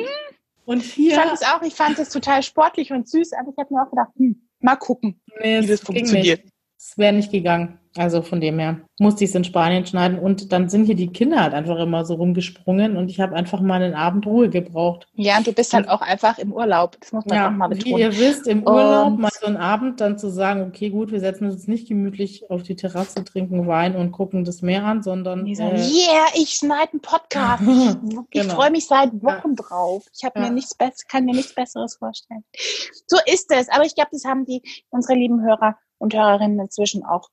Und Ich hier. fand es auch, ich fand es total sportlich und süß, aber ich habe mir auch gedacht, hm, mal gucken, Nee, wie das funktioniert. Es wäre nicht gegangen. Also von dem her musste ich es in Spanien schneiden und dann sind hier die Kinder halt einfach immer so rumgesprungen und ich habe einfach mal einen Abend Ruhe gebraucht. Ja, und du bist halt auch einfach im Urlaub. Das muss man auch mal wie betonen. ihr wisst, im Urlaub Und- mal so einen Abend dann zu sagen, okay, gut, wir setzen uns nicht gemütlich auf die Terrasse, trinken Wein und gucken das Meer an, sondern Die sagen, äh, yeah, ich schneide einen Podcast. Ich, Genau. freue mich seit Wochen drauf. Ich habe Ja. mir nichts Besseres, kann mir nichts Besseres vorstellen. So ist es. Aber ich glaube, das haben die unsere lieben Hörer und Hörerinnen inzwischen auch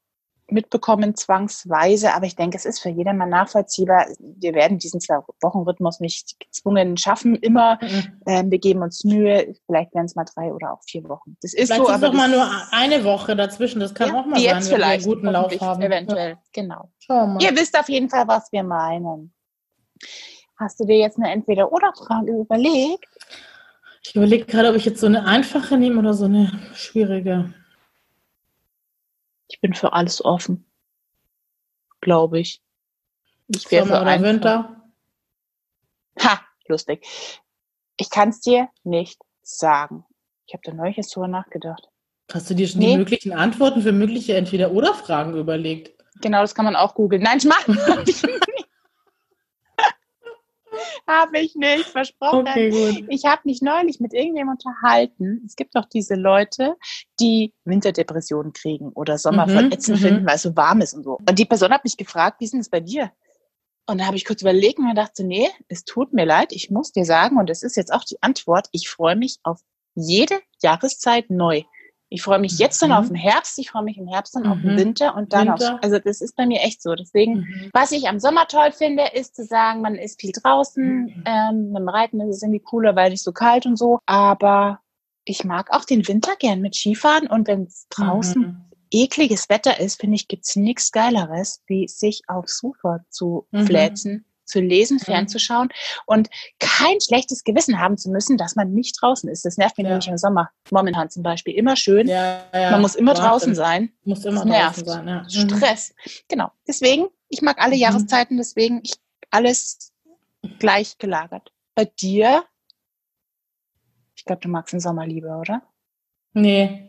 mitbekommen, zwangsweise, aber ich denke, es ist für jedermann nachvollziehbar. Wir werden diesen Zwei-Wochen-Rhythmus nicht gezwungen schaffen, immer. Mhm. Ähm, wir geben uns Mühe, vielleicht werden es mal drei oder auch vier Wochen. Das ist vielleicht so, ist aber doch mal nur eine Woche dazwischen, das kann ja, auch mal jetzt sein, vielleicht wenn wir einen guten Lauf haben. Eventuell, ja. genau. Ihr wisst auf jeden Fall, was wir meinen. Hast du dir jetzt eine Entweder-Oder-Frage überlegt? Ich überlege gerade, ob ich jetzt so eine einfache nehme oder so eine schwierige. Ich bin für alles offen. Glaube ich. Ich wäre für oder Winter. Ha, lustig. Ich kann es dir nicht sagen. Ich habe da neulich jetzt drüber nachgedacht. Hast du dir schon nee. die möglichen Antworten für mögliche Entweder-Oder-Fragen überlegt? Genau, das kann man auch googeln. Nein, ich mache nicht. habe ich nicht, versprochen. Okay, gut. Ich habe mich neulich mit irgendjemandem unterhalten. Es gibt doch diese Leute, die Winterdepressionen kriegen oder Sommer mhm, mhm. finden, weil es so warm ist und so. Und die Person hat mich gefragt, wie ist denn das bei dir? Und da habe ich kurz überlegt und dachte, nee, es tut mir leid, ich muss dir sagen, und das ist jetzt auch die Antwort, ich freue mich auf jede Jahreszeit neu. Ich freue mich jetzt dann mhm. auf den Herbst, ich freue mich im Herbst dann mhm. auf den mhm. Winter und dann Winter. auf, also das ist bei mir echt so. Deswegen, mhm. was ich am Sommer toll finde, ist zu sagen, man ist viel draußen, mhm. ähm, dem Reiten ist es irgendwie cooler, weil nicht so kalt und so, aber ich mag auch den Winter gern mit Skifahren und wenn es draußen mhm. ekliges Wetter ist, finde ich, gibt's nichts Geileres, wie sich aufs Sofa zu fläzen zu lesen, mhm. fernzuschauen und kein schlechtes Gewissen haben zu müssen, dass man nicht draußen ist. Das nervt mich ja. nämlich im Sommer. Momentan zum Beispiel. Immer schön. Ja, ja. Man muss immer Wahnsinn. draußen sein. Muss immer das draußen sein, ja. Mhm. Stress. Genau. Deswegen, ich mag alle mhm. Jahreszeiten, deswegen ich, alles gleich gelagert. Bei dir? Ich glaube, du magst den Sommer lieber, oder? Nee.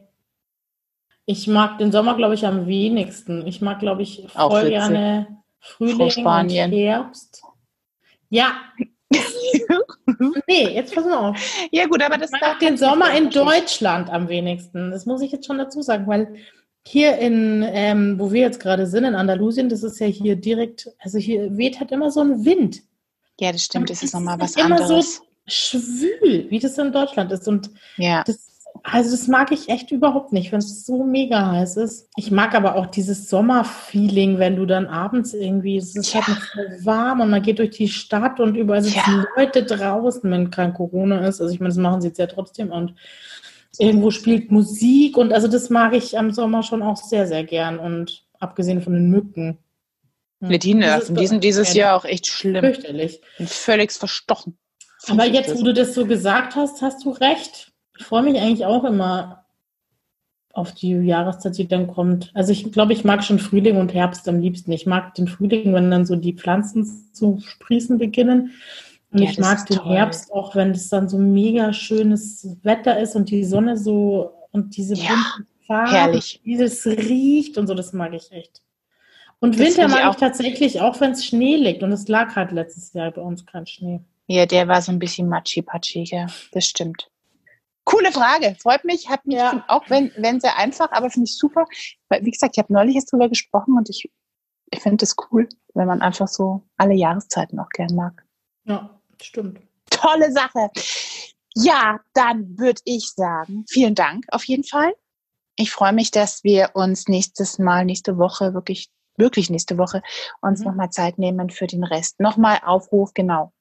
Ich mag den Sommer, glaube ich, am wenigsten. Ich mag, glaube ich, voll gerne Frühling und Herbst. Ja. nee, jetzt pass mal auf. Ja, gut, aber das mag den Sommer in Deutschland am wenigsten. Das muss ich jetzt schon dazu sagen, weil hier in, ähm, wo wir jetzt gerade sind, in Andalusien, das ist ja hier direkt, also hier weht halt immer so ein Wind. Ja, das stimmt, das ist nochmal was immer anderes. So schwül, wie das in Deutschland ist. Und ja. das also das mag ich echt überhaupt nicht, wenn es so mega heiß ist. Ich mag aber auch dieses Sommerfeeling, wenn du dann abends irgendwie, es ist ja. halt noch so warm und man geht durch die Stadt und überall sitzen ja. Leute draußen, wenn kein Corona ist. Also ich meine, das machen sie jetzt ja trotzdem und irgendwo spielt Musik und also das mag ich am Sommer schon auch sehr, sehr gern und abgesehen von den Mücken. Mit die Nerven, die sind dieses Jahr auch echt schlimm. Fürchterlich. Völlig verstochen. Aber jetzt, wo du das so gesagt hast, hast du recht. Ich freue mich eigentlich auch immer auf die Jahreszeit, die dann kommt. Also ich glaube, ich mag schon Frühling und Herbst am liebsten. Ich mag den Frühling, wenn dann so die Pflanzen zu sprießen beginnen. Und ja, ich mag den toll. Herbst auch, wenn es dann so mega schönes Wetter ist und die Sonne so und diese ja, Farben, herrlich. wie es riecht und so, das mag ich echt. Und das Winter mag ich, auch. ich tatsächlich auch, wenn es Schnee liegt. Und es lag halt letztes Jahr bei uns kein Schnee. Ja, der war so ein bisschen matschi-patschi, ja. Das stimmt. Coole Frage. Freut mich. Hat mich ja. auch wenn, wenn sehr einfach, aber finde ich super. Weil, wie gesagt, ich habe neulich jetzt drüber gesprochen und ich, ich finde es cool, wenn man einfach so alle Jahreszeiten auch gern mag. Ja, stimmt. Tolle Sache. Ja, dann würde ich sagen, vielen Dank auf jeden Fall. Ich freue mich, dass wir uns nächstes Mal, nächste Woche, wirklich, wirklich nächste Woche, uns mhm. nochmal Zeit nehmen für den Rest. Nochmal Aufruf, genau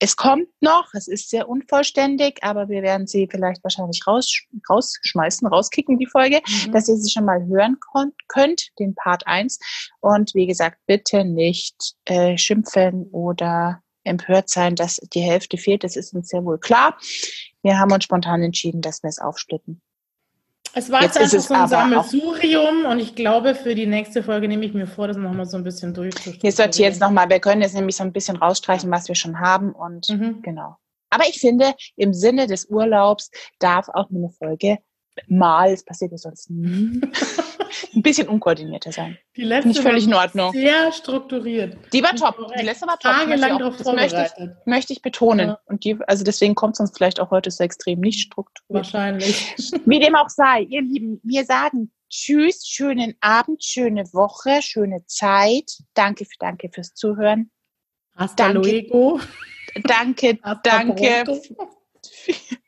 es kommt noch, es ist sehr unvollständig, aber wir werden sie vielleicht wahrscheinlich raus, rausschmeißen, rauskicken, die Folge, mhm. dass ihr sie schon mal hören könnt, den Part 1. Und wie gesagt, bitte nicht äh, schimpfen oder empört sein, dass die Hälfte fehlt. Das ist uns sehr wohl klar. Wir haben uns spontan entschieden, dass wir es aufsplitten. Es war jetzt, jetzt einfach so ein Sammelsurium und ich glaube, für die nächste Folge nehme ich mir vor, das nochmal so ein bisschen durchzustreichen. Hier sortiert jetzt nochmal. Wir können jetzt nämlich so ein bisschen rausstreichen, was wir schon haben und mhm. genau. Aber ich finde, im Sinne des Urlaubs darf auch eine Folge mal, es passiert ja sonst nie, ein bisschen unkoordinierter sein. Die letzte Nicht völlig in Ordnung. Sehr strukturiert. Die war top. Die letzte war top. Tagelang darauf vorbereitet. Möchte ich, möchte ich betonen. Ja. Und die, also deswegen kommt es uns vielleicht auch heute so extrem nicht strukturiert. Wahrscheinlich. Wie dem auch sei, ihr Lieben, wir sagen Tschüss, schönen Abend, schöne Woche, schöne Zeit. Danke, danke fürs Zuhören. Hasta danke, luego. Danke, danke.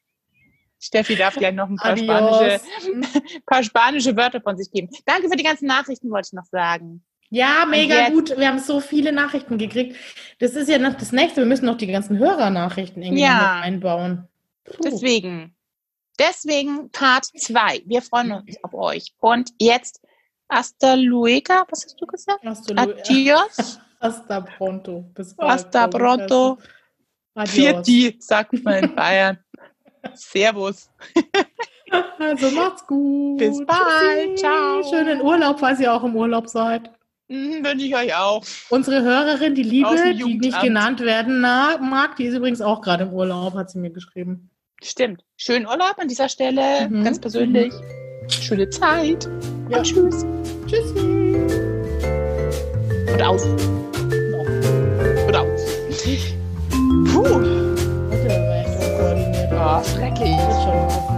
Steffi darf gleich noch ein paar spanische, paar spanische Wörter von sich geben. Danke für die ganzen Nachrichten, wollte ich noch sagen. Ja, mega gut. Wir haben so viele Nachrichten gekriegt. Das ist ja noch das nächste. Wir müssen noch die ganzen Hörernachrichten irgendwie ja. einbauen. Puh. Deswegen, deswegen Part 2. Wir freuen uns auf euch. Und jetzt hasta luego. Was hast du gesagt? Hasta Adios. hasta pronto. Bis bald. Hasta pronto. Vierti, sagt man in Bayern. Servus. Also macht's gut. Bis bald. Tschüssi. Ciao. Schönen Urlaub, falls ihr auch im Urlaub seid. Mhm, Wünsche ich euch auch. Unsere Hörerin, die Liebe, die nicht genannt werden mag, die ist übrigens auch gerade im Urlaub, hat sie mir geschrieben. Stimmt. Schönen Urlaub an dieser Stelle, mhm. ganz persönlich. Mhm. Schöne Zeit. Ja. Und tschüss. Tschüssi. Und aus. Und aus. Puh. Ja, schrecklich. Ich bin schon